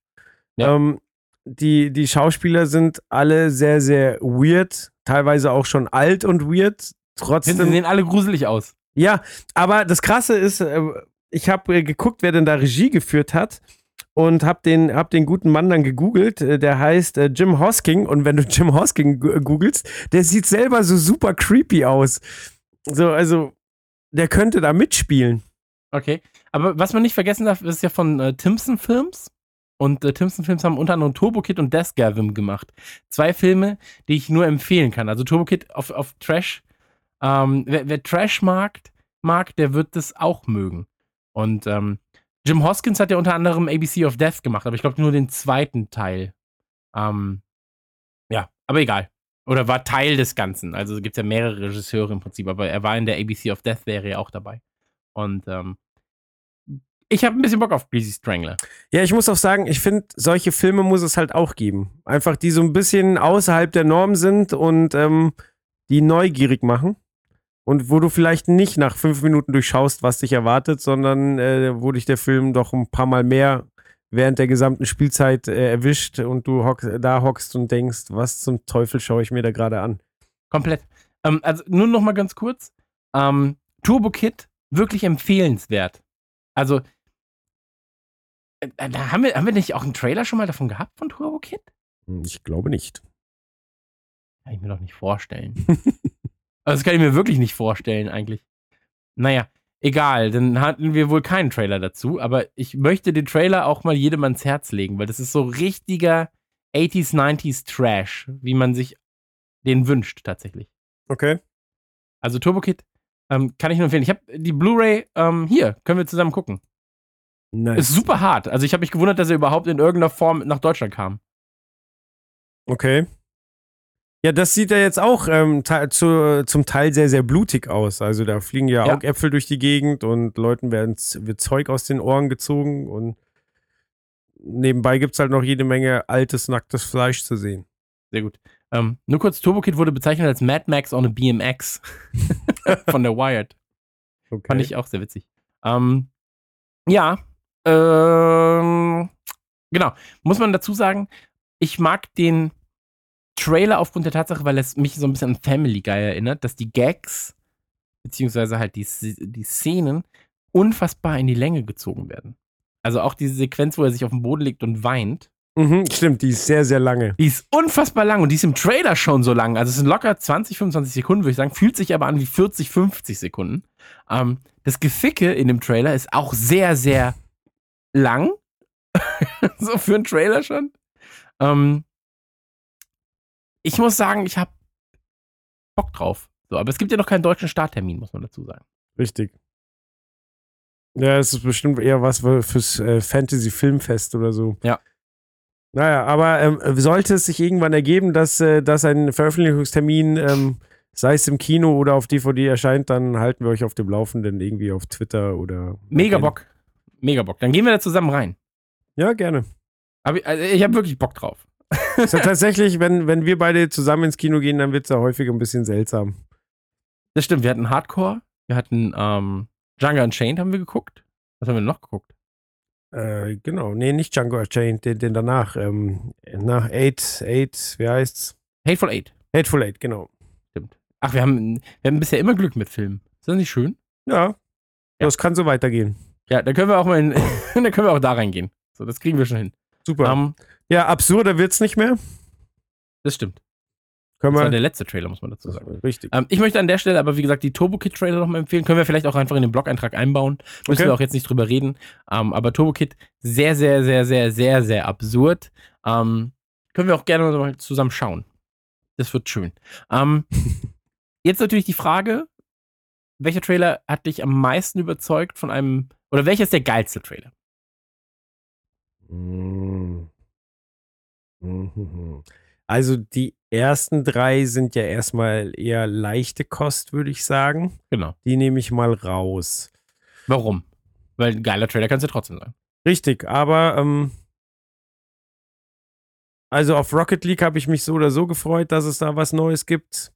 Speaker 5: Ja.
Speaker 4: Ähm, die, die Schauspieler sind alle sehr, sehr weird, teilweise auch schon alt und weird.
Speaker 5: Sie
Speaker 4: Trotzdem.
Speaker 5: sehen alle gruselig aus.
Speaker 4: Ja, aber das Krasse ist, äh, ich habe äh, geguckt, wer denn da Regie geführt hat und habe den, hab den guten Mann dann gegoogelt. Äh, Der heißt äh, Jim Hosking und wenn du Jim Hosking gu- googelst, der sieht selber so super creepy aus. So, also, der könnte da mitspielen.
Speaker 5: Okay. Aber was man nicht vergessen darf, ist ja von äh, Timpson Films. und äh, Timson Films haben unter anderem Turbo Kid und Deathgasm gemacht. Zwei Filme, die ich nur empfehlen kann. Also Turbo Kid auf, auf Trash. Ähm, wer, wer Trash mag, mag, der wird das auch mögen. Und ähm, Jim Hoskins hat ja unter anderem ABC of Death gemacht, aber ich glaube nur den zweiten Teil. Ähm, ja, aber egal. Oder war Teil des Ganzen. Also gibt es ja mehrere Regisseure im Prinzip, aber er war in der ABC of Death Serie auch dabei. Und ähm, ich habe ein bisschen Bock auf Greasy Strangler.
Speaker 4: Ja, ich muss auch sagen, ich finde, solche Filme muss es halt auch geben. Einfach, die so ein bisschen außerhalb der Norm sind und ähm, die neugierig machen. Und wo du vielleicht nicht nach fünf Minuten durchschaust, was dich erwartet, sondern äh, wo dich der Film doch ein paar Mal mehr während der gesamten Spielzeit äh, erwischt und du hock, da hockst und denkst, was zum Teufel schaue ich mir da gerade an.
Speaker 5: Komplett. Ähm, also nur noch mal ganz kurz. Ähm, Turbo Kid, wirklich empfehlenswert. Also, äh, haben wir, haben wir nicht auch einen Trailer schon mal davon gehabt von Turbo Kid?
Speaker 4: Hm, Ich glaube nicht.
Speaker 5: Kann ich mir doch nicht vorstellen. also, das kann ich mir wirklich nicht vorstellen, eigentlich. Naja, egal, dann hatten wir wohl keinen Trailer dazu, aber ich möchte den Trailer auch mal jedem ans Herz legen, weil das ist so richtiger 80s, 90s Trash, wie man sich den wünscht, tatsächlich.
Speaker 4: Okay.
Speaker 5: Also Turbo Kid ähm, kann ich nur empfehlen. Ich habe die Blu-ray ähm, hier, können wir zusammen gucken.
Speaker 4: Nice.
Speaker 5: Ist super hart. Also ich habe mich gewundert, dass er überhaupt in irgendeiner Form nach Deutschland kam.
Speaker 4: Okay. Ja, das sieht ja jetzt auch ähm, zu, zum Teil sehr, sehr blutig aus. Also da fliegen ja,
Speaker 5: Ja.
Speaker 4: Augäpfel durch die Gegend und Leuten werden, wird Zeug aus den Ohren gezogen und nebenbei gibt es halt noch jede Menge altes, nacktes Fleisch zu sehen.
Speaker 5: Sehr gut. Ähm, nur kurz, Turbo Kid wurde bezeichnet als Mad Max on a BMX von der Wired.
Speaker 4: Okay.
Speaker 5: Fand ich auch sehr witzig. Ähm, ja, ähm, genau. Muss man dazu sagen, ich mag den Trailer aufgrund der Tatsache, weil es mich so ein bisschen an Family Guy erinnert, dass die Gags, beziehungsweise halt die, die Szenen, unfassbar in die Länge gezogen werden. Also auch diese Sequenz, wo er sich auf den Boden legt und weint,
Speaker 4: Mhm, stimmt, die ist sehr, sehr lange.
Speaker 5: die ist unfassbar lang und die ist im Trailer schon so lang. Also es sind locker 20, 25 Sekunden, würde ich sagen. Fühlt sich aber an wie 40, 50 Sekunden. Ähm, das Geficke in dem Trailer ist auch sehr, sehr lang. so für einen Trailer schon. Ähm, ich muss sagen, ich habe Bock drauf. So, aber es gibt ja noch keinen deutschen Starttermin, muss man dazu sagen.
Speaker 4: Richtig. Ja, es ist bestimmt eher was für- fürs äh, Fantasy-Filmfest oder so.
Speaker 5: Ja.
Speaker 4: Naja, aber ähm, sollte es sich irgendwann ergeben, dass, äh, dass ein Veröffentlichungstermin, ähm, sei es im Kino oder auf DVD erscheint, dann halten wir euch auf dem Laufenden irgendwie auf Twitter oder.
Speaker 5: Mega Bock. Mega Bock. Dann gehen wir da zusammen rein.
Speaker 4: Ja, gerne.
Speaker 5: Aber ich, also ich habe wirklich Bock drauf.
Speaker 4: Ist ja tatsächlich, wenn, wenn wir beide zusammen ins Kino gehen, dann wird es ja häufig ein bisschen seltsam.
Speaker 5: Das stimmt, wir hatten Hardcore, wir hatten ähm, Django Unchained haben wir geguckt. Was haben wir noch geguckt?
Speaker 4: Äh, genau. Nee, nicht Django Unchained, den, den danach. Ähm, nach Eight, Eight, wie heißt's?
Speaker 5: Hateful Eight.
Speaker 4: Hateful Eight, genau.
Speaker 5: Stimmt. Ach, wir haben, wir haben bisher immer Glück mit Filmen. Ist das nicht schön?
Speaker 4: Ja. Das kann so weitergehen.
Speaker 5: Ja, da können wir auch mal in, da können wir auch da reingehen. So, das kriegen wir schon hin.
Speaker 4: Super.
Speaker 5: Ähm,
Speaker 4: ja, absurder wird's nicht mehr.
Speaker 5: das stimmt.
Speaker 4: Können
Speaker 5: Das war der letzte Trailer, muss man dazu sagen.
Speaker 4: Richtig.
Speaker 5: Ähm, ich möchte an der Stelle aber, wie gesagt, die Turbo Kid Trailer nochmal empfehlen. Können wir vielleicht auch einfach in den Blog-Eintrag einbauen. Müssen
Speaker 4: Okay.
Speaker 5: wir auch jetzt nicht drüber reden. Ähm, aber Turbo Kid, sehr, sehr, sehr, sehr, sehr, sehr absurd. Ähm, können wir auch gerne mal zusammen schauen. Das wird schön. Ähm, jetzt natürlich die Frage, welcher Trailer hat dich am meisten überzeugt von einem, oder welcher ist der geilste Trailer?
Speaker 4: Mm. Mhm. Also die ersten drei sind ja erstmal eher leichte Kost, würde ich sagen.
Speaker 5: Genau.
Speaker 4: Die nehme ich mal raus.
Speaker 5: Warum? Weil ein geiler Trailer kann es ja trotzdem sein.
Speaker 4: Richtig, aber ähm, also auf Rocket League habe ich mich so oder so gefreut, dass es da was Neues gibt.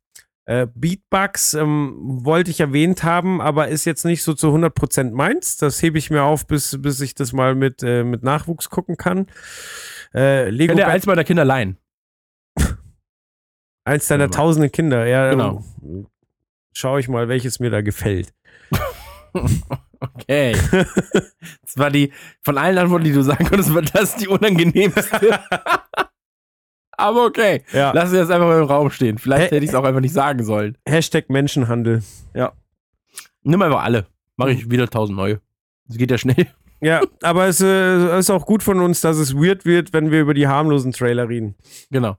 Speaker 4: Äh, Beatbugs ähm, wollte ich erwähnt haben, aber ist jetzt nicht so zu 100% meins. Das hebe ich mir auf, bis, bis ich das mal mit, äh, mit Nachwuchs gucken kann. Äh, Lego
Speaker 5: ihr
Speaker 4: Bat-
Speaker 5: eins meiner Kinder leihen?
Speaker 4: eins deiner
Speaker 5: Genau.
Speaker 4: tausenden Kinder. Ja,
Speaker 5: Genau.
Speaker 4: ähm, Schau ich mal, welches mir da gefällt.
Speaker 5: Okay. Das war die, von allen Antworten, die du sagen konntest, war das die unangenehmste. Aber okay.
Speaker 4: Ja.
Speaker 5: Lass es jetzt einfach mal im Raum stehen. Vielleicht
Speaker 4: Hä-
Speaker 5: hätte ich es auch einfach nicht sagen sollen.
Speaker 4: Hashtag Menschenhandel.
Speaker 5: Nimm einfach alle. Mache ich wieder tausend neue. Das geht ja schnell.
Speaker 4: Ja, aber es äh, ist auch gut von uns, dass es weird wird, wenn wir über die harmlosen Trailer reden.
Speaker 5: Genau.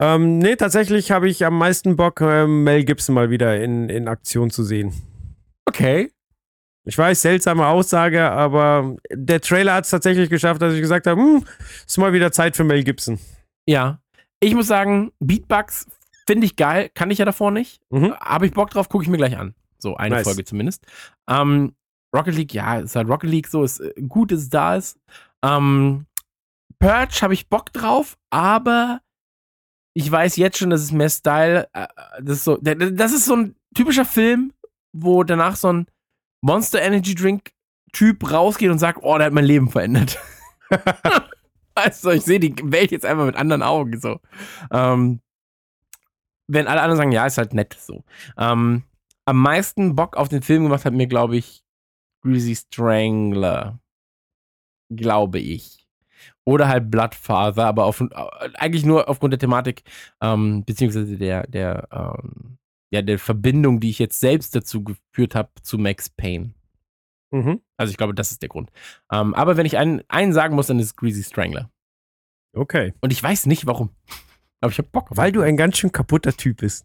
Speaker 4: Ähm, nee, tatsächlich habe ich am meisten Bock, äh, Mel Gibson mal wieder in, in Aktion zu sehen.
Speaker 5: Okay.
Speaker 4: Ich weiß, seltsame Aussage, aber der Trailer hat es tatsächlich geschafft, dass ich gesagt habe, hm, ist mal wieder Zeit für Mel Gibson.
Speaker 5: Ja. Ich muss sagen, Beatbugs finde ich geil, kann ich ja davor nicht.
Speaker 4: Mhm.
Speaker 5: Habe ich Bock drauf, gucke ich mir gleich an. So, eine
Speaker 4: Nice.
Speaker 5: Folge zumindest. Ähm, Rocket League, ja, ist halt Rocket League so, ist äh, gut, dass es da ist. Ähm, Purge habe ich Bock drauf, aber ich weiß jetzt schon, dass es mehr Style, äh, das ist so, das ist so ein typischer Film, wo danach so ein Monster Energy Drink Typ rausgeht und sagt, oh, der hat mein Leben verändert. weißt ich sehe die Welt jetzt einfach mit anderen Augen so. Ähm, wenn alle anderen sagen, ja, ist halt nett so. Ähm, am meisten Bock auf den Film gemacht hat mir, glaube ich, Greasy Strangler. Glaube ich. Oder halt Bloodfather, aber auf, eigentlich nur aufgrund der Thematik, ähm, beziehungsweise der, der, ähm, ja, der Verbindung, die ich jetzt selbst dazu geführt habe zu Max Payne.
Speaker 4: Mhm.
Speaker 5: Also ich glaube, das ist der Grund. Ähm, aber wenn ich einen, einen sagen muss, dann ist es Greasy Strangler.
Speaker 4: Okay.
Speaker 5: Und ich weiß nicht warum. Aber ich habe Bock. auf
Speaker 4: Weil du ein ganz schön kaputter Typ bist.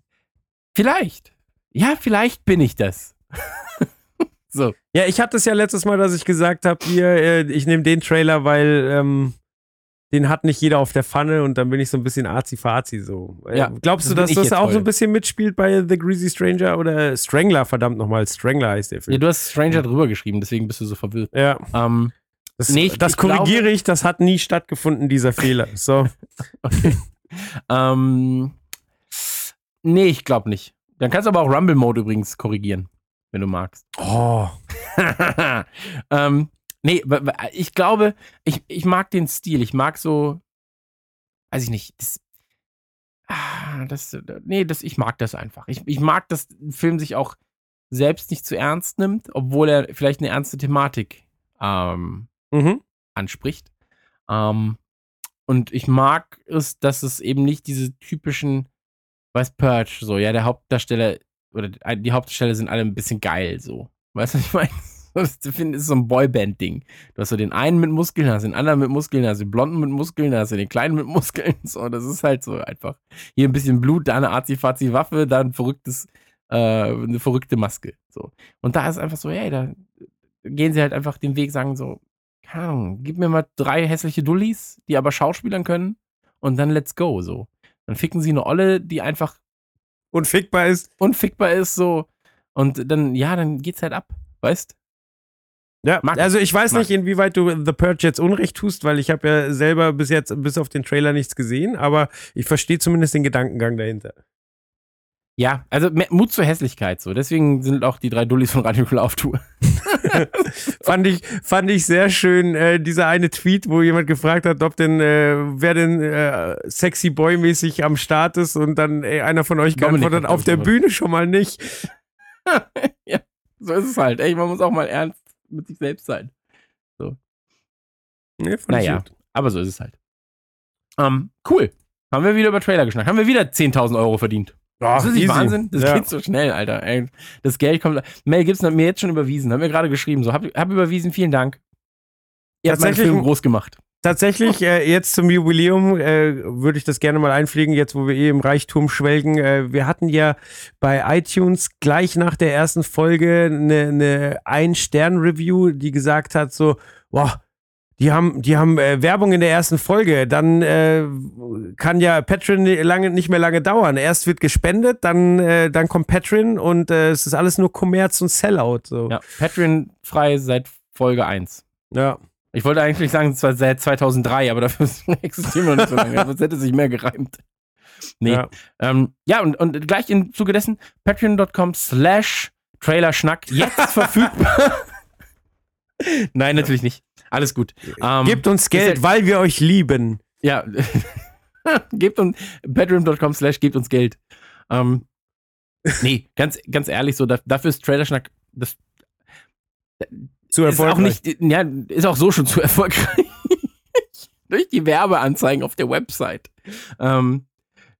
Speaker 5: Vielleicht. Ja, vielleicht bin ich das. so.
Speaker 4: Ja, ich hatte es ja letztes Mal, dass ich gesagt habe, hier, äh, ich nehme den Trailer, weil ähm, den hat nicht jeder auf der Pfanne und dann bin ich so ein bisschen arzi-fazi so. Äh,
Speaker 5: Ja,
Speaker 4: Glaubst du, dass das auch so
Speaker 5: voll.
Speaker 4: ein bisschen mitspielt bei The Greasy Stranger oder Strangler, verdammt nochmal, Strangler heißt der
Speaker 5: Ja,
Speaker 4: Film.
Speaker 5: du hast Stranger drüber geschrieben, deswegen bist du so verwirrt.
Speaker 4: Ja,
Speaker 5: Ähm,
Speaker 4: das,
Speaker 5: Nee, ich-
Speaker 4: das
Speaker 5: ich
Speaker 4: korrigiere
Speaker 5: glaube-
Speaker 4: ich, das hat nie stattgefunden, dieser Fehler. So.
Speaker 5: okay. ähm, nee, ich glaube nicht. Dann kannst du aber auch Rumble Mode übrigens korrigieren, wenn du magst.
Speaker 4: Oh.
Speaker 5: ähm, nee, ich glaube, ich, ich mag den Stil. Ich mag so, weiß ich nicht, das, ah, das nee, das, ich mag das einfach. Ich, ich mag, dass ein Film sich auch selbst nicht zu ernst nimmt, obwohl er vielleicht eine ernste Thematik ähm,
Speaker 4: Mhm.
Speaker 5: anspricht. Ähm, und ich mag es, dass es eben nicht diese typischen, weiß Purge, so, ja, der Hauptdarsteller oder die Hauptdarsteller sind alle ein bisschen geil, so. Weißt du, was ich meine? Das ich so ein Boyband-Ding. Du hast so den einen mit Muskeln, hast den anderen mit Muskeln, hast den blonden mit Muskeln, hast den kleinen mit Muskeln. So, das ist halt so einfach. Hier ein bisschen Blut, da eine Azi-Fazi-Waffe, da ein verrücktes, äh, eine verrückte Maske. So. Und da ist einfach so, hey, da gehen sie halt einfach den Weg, sagen so, keine Ahnung, gib mir mal drei hässliche Dullis, die aber Schauspielern können und dann let's go, so. Dann ficken sie eine Olle, die einfach
Speaker 4: Unfickbar ist.
Speaker 5: unfickbar ist, so. Und dann, ja, dann geht's halt ab, weißt?
Speaker 4: Ja,
Speaker 5: Mag-
Speaker 4: also ich weiß
Speaker 5: mag.
Speaker 4: nicht, inwieweit du The Purge jetzt Unrecht tust, weil ich habe ja selber bis jetzt, bis auf den Trailer nichts gesehen, aber ich verstehe zumindest den Gedankengang dahinter.
Speaker 5: Ja, also Mut zur Hässlichkeit, so. Deswegen sind auch die drei Dullis von Radio Cool auf Tour.
Speaker 4: fand ich, fand ich sehr schön, äh, dieser eine Tweet, wo jemand gefragt hat, ob denn, äh, wer denn äh, sexy boy-mäßig am Start ist und dann äh, einer von euch geantwortet, auf der Bühne schon mal nicht.
Speaker 5: So ist es halt, ey. Man muss auch mal ernst mit sich selbst sein.
Speaker 4: Nee, fand
Speaker 5: Naja, aber so ist es halt. Ähm, cool. Haben wir wieder über Trailer geschnackt. Haben wir wieder 10.000 Euro verdient. Das ist nicht. Wahnsinn. Das
Speaker 4: ja.
Speaker 5: geht so schnell, Alter. Das Geld kommt. Mel Gibson hat mir jetzt schon überwiesen. Hat mir gerade geschrieben. So, hab, hab überwiesen, vielen Dank. Ihr habt meinen Film groß gemacht.
Speaker 4: Tatsächlich, äh, jetzt zum Jubiläum äh, würde ich das gerne mal einpflegen, jetzt wo wir eh im Reichtum schwelgen. Äh, wir hatten ja bei iTunes gleich nach der ersten Folge eine, eine Ein-Stern-Review, die gesagt hat so, boah, die haben, die haben äh, Werbung in der ersten Folge, dann äh, kann ja Patreon lange, nicht mehr lange dauern. Erst wird gespendet, dann, äh, dann kommt Patreon und äh, es ist alles nur Kommerz und Sellout. So.
Speaker 5: Ja, Patreon frei seit Folge 1.
Speaker 4: ja.
Speaker 5: Ich wollte eigentlich sagen, zwar seit 2003, aber dafür existieren wir noch nicht so lange. Das hätte sich mehr gereimt. Nee.
Speaker 4: Ja.
Speaker 5: Ja, ähm, ja und, und gleich im Zuge dessen patreon.com slash Trailerschnack jetzt verfügbar. Nein, natürlich nicht. Alles gut. Ähm,
Speaker 4: Gebt uns Geld, weil wir euch lieben.
Speaker 5: Ja. gebt uns patreon.com slash gebt uns Geld. Ähm, nee, ganz, ganz ehrlich, so da, dafür ist Trailerschnack das
Speaker 4: Zu
Speaker 5: ist auch
Speaker 4: erfolgreich.
Speaker 5: nicht, ja, ist auch so schon zu erfolgreich. Durch die Werbeanzeigen auf der Website. Ähm,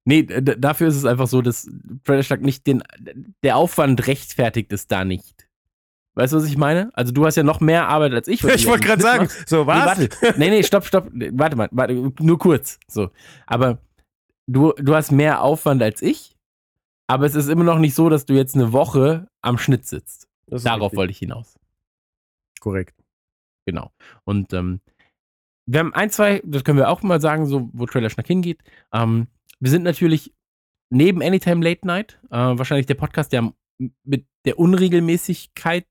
Speaker 5: nee, dafür ist es einfach so, dass Trailerschnack nicht den, der Aufwand rechtfertigt es da nicht. Weißt du, was ich meine? Also du hast ja noch mehr Arbeit als ich.
Speaker 4: Ich wollte gerade sagen,
Speaker 5: machst.
Speaker 4: so
Speaker 5: Nee,
Speaker 4: was?
Speaker 5: warte. nee, nee, stopp, stopp. Warte mal, warte, nur kurz. So. Aber du, du hast mehr Aufwand als ich, aber es ist immer noch nicht so, dass du jetzt eine Woche am Schnitt sitzt. Darauf
Speaker 4: richtig.
Speaker 5: wollte ich hinaus.
Speaker 4: Korrekt.
Speaker 5: Genau. Und ähm, wir haben ein, zwei, das können wir auch mal sagen, so wo Trailer Schnack hingeht. Ähm, wir sind natürlich neben Anytime Late Night, äh, wahrscheinlich der Podcast, der mit der Unregelmäßigkeit,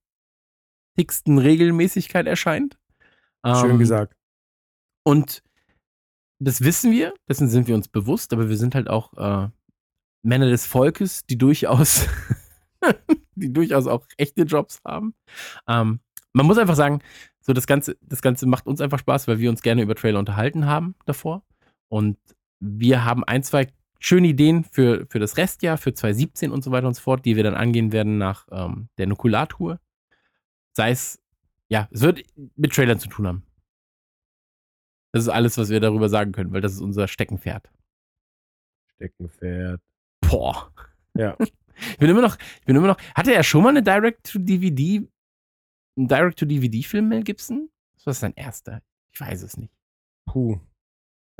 Speaker 5: dicksten Regelmäßigkeit erscheint.
Speaker 4: Schön
Speaker 5: Ähm,
Speaker 4: gesagt.
Speaker 5: Und das wissen wir, dessen sind wir uns bewusst, aber wir sind halt auch äh, Männer des Volkes, die durchaus, die durchaus auch echte Jobs haben. Ähm, man muss einfach sagen, so das Ganze, das Ganze macht uns einfach Spaß, weil wir uns gerne über Trailer unterhalten haben davor. Und wir haben ein, zwei schöne Ideen für, für das Restjahr, für 2017 und so weiter und so fort, die wir dann angehen werden nach ähm, der Nukulartour. Sei es, ja, es wird mit Trailern zu tun haben. Das ist alles, was wir darüber sagen können, weil das ist unser Steckenpferd.
Speaker 4: Steckenpferd.
Speaker 5: Boah.
Speaker 4: Ja.
Speaker 5: Ich bin immer noch, ich bin immer noch. Hatte er schon mal eine Direct-to-DVD, einen Direct-to-DVD-Film, Mel Gibson? Das war sein erster. Ich weiß es nicht.
Speaker 4: Puh.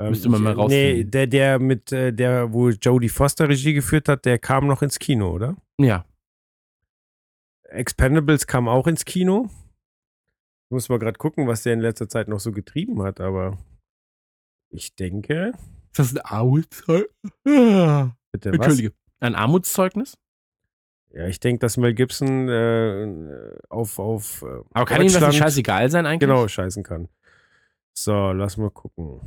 Speaker 4: Ähm,
Speaker 5: Müsste man mal
Speaker 4: Nee,
Speaker 5: rausfinden.
Speaker 4: der, der mit, äh, der, wo Jodie Foster Regie geführt hat, der kam noch ins Kino, oder?
Speaker 5: Ja.
Speaker 4: Expendables kam auch ins Kino. Muss mal gerade gucken, was der in letzter Zeit noch so getrieben hat, aber ich denke.
Speaker 5: Ist das ein Armutszeugnis?
Speaker 4: Bitte was?
Speaker 5: Entschuldige. Ein Armutszeugnis?
Speaker 4: Ja, ich denke, dass Mel Gibson äh, auf, auf äh,
Speaker 5: Aber kann ihm das nicht scheißegal sein eigentlich?
Speaker 4: Genau, scheißen kann. So, lass mal gucken.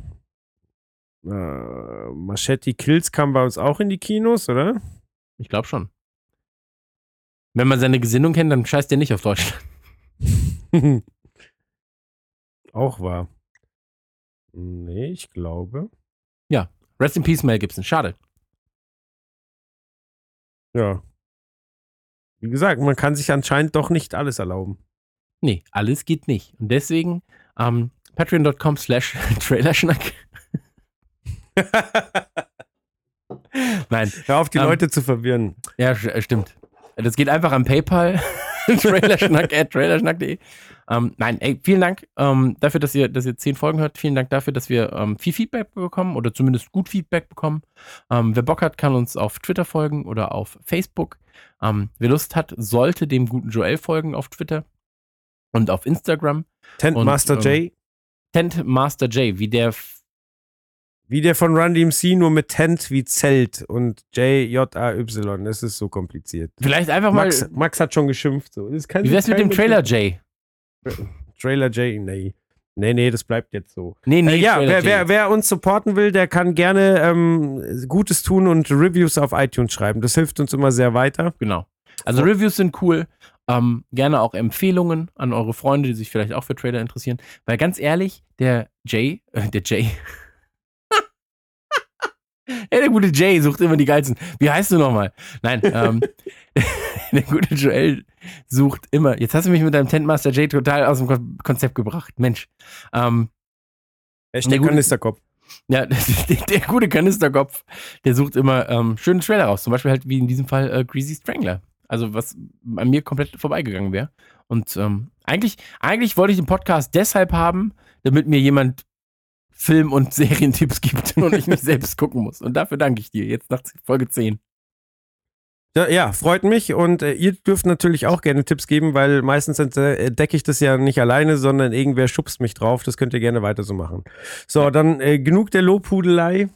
Speaker 4: Äh, Machete Kills kam bei uns auch in die Kinos, oder?
Speaker 5: Ich glaube schon. Wenn man seine Gesinnung kennt, dann scheißt er nicht auf Deutschland.
Speaker 4: auch wahr. Nee, ich glaube.
Speaker 5: Rest in Peace, Mel Gibson. Schade.
Speaker 4: Ja. Wie gesagt, man kann sich anscheinend doch nicht alles erlauben.
Speaker 5: Nee, alles geht nicht. Und deswegen ähm, patreon.com slash Trailerschnack. Nein,
Speaker 4: Hör auf, die
Speaker 5: Ähm,
Speaker 4: Leute zu verwirren.
Speaker 5: ja, äh, stimmt. Das geht einfach an PayPal. Trailerschnack at trailerschnack.de. Ähm, nein, ey, vielen Dank ähm, dafür, dass ihr, dass ihr zehn Folgen hört. Vielen Dank dafür, dass wir ähm, viel Feedback bekommen oder zumindest gut Feedback bekommen. Ähm, wer Bock hat, kann uns auf Twitter folgen oder auf Facebook. Ähm, wer Lust hat, sollte dem guten Joel folgen auf Twitter und auf Instagram.
Speaker 4: Tent
Speaker 5: und,
Speaker 4: Master
Speaker 5: ähm,
Speaker 4: J,
Speaker 5: Tent Master J, wie der
Speaker 4: wie der von Run DMC, nur mit Tent wie Zelt und J-J-A-Y. Das ist so kompliziert.
Speaker 5: vielleicht einfach mal.
Speaker 4: Max, Max hat schon geschimpft. So. Das kann
Speaker 5: Wie wär's mit dem Trailer J?
Speaker 4: Trailer J? Nee. Nee, nee, das bleibt jetzt so.
Speaker 5: Nee, nee,
Speaker 4: Äh, ja, wer, wer, wer uns supporten will, der kann gerne ähm, Gutes tun und Reviews auf iTunes schreiben. Das hilft uns immer sehr weiter.
Speaker 5: Genau. Also Reviews sind cool. Ähm, gerne auch Empfehlungen an eure Freunde, die sich vielleicht auch für Trailer interessieren. Weil ganz ehrlich, der Jay, äh, der Jay. ja, der gute Jay sucht immer die geilsten. Wie heißt du nochmal? Nein, ähm, der gute Joel sucht immer. Jetzt hast du mich mit deinem Tentmaster Jay total aus dem Kon- Konzept gebracht. Mensch. Ähm,
Speaker 4: Hashtag
Speaker 5: Der gute-
Speaker 4: Kanisterkopf.
Speaker 5: ja, der, der gute Kanisterkopf, der sucht immer ähm, schöne Trailer raus. Zum Beispiel halt wie in diesem Fall äh, Greasy Strangler. Also was an mir komplett vorbeigegangen wäre. Und ähm, eigentlich, eigentlich wollte ich den Podcast deshalb haben, damit mir jemand Film- und Serientipps gibt und ich nicht selbst gucken muss. Und dafür danke ich dir jetzt nach Folge 10.
Speaker 4: Ja, ja, freut mich und äh, ihr dürft natürlich auch gerne Tipps geben, weil meistens äh, entdecke ich das ja nicht alleine, sondern irgendwer schubst mich drauf. Das könnt ihr gerne weiter so machen. So, dann äh, genug der Lobhudelei.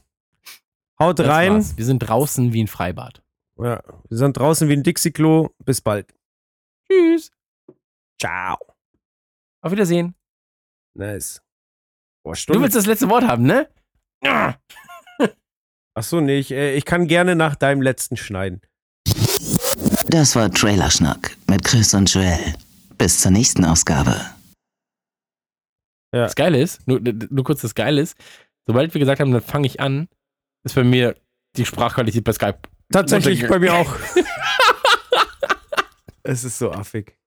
Speaker 4: Haut
Speaker 5: Das
Speaker 4: rein.
Speaker 5: war's. Wir sind draußen wie ein Freibad.
Speaker 4: Ja, wir sind draußen wie ein Dixie-Klo. Bis bald.
Speaker 5: Tschüss.
Speaker 4: Ciao.
Speaker 5: Auf Wiedersehen.
Speaker 4: Nice. Boah,
Speaker 5: Du willst das letzte Wort haben, ne? Ah.
Speaker 4: Achso, nee, ich, äh, ich kann gerne nach deinem letzten schneiden.
Speaker 7: Das war Trailerschnack mit Chris und Joel. Bis zur nächsten Ausgabe.
Speaker 5: Das Geile ist, nur, nur kurz das Geile ist, sobald wir gesagt haben, dann fange ich an, ist bei mir die Sprachqualität bei Skype.
Speaker 4: Tatsächlich bei mir auch. es ist so affig.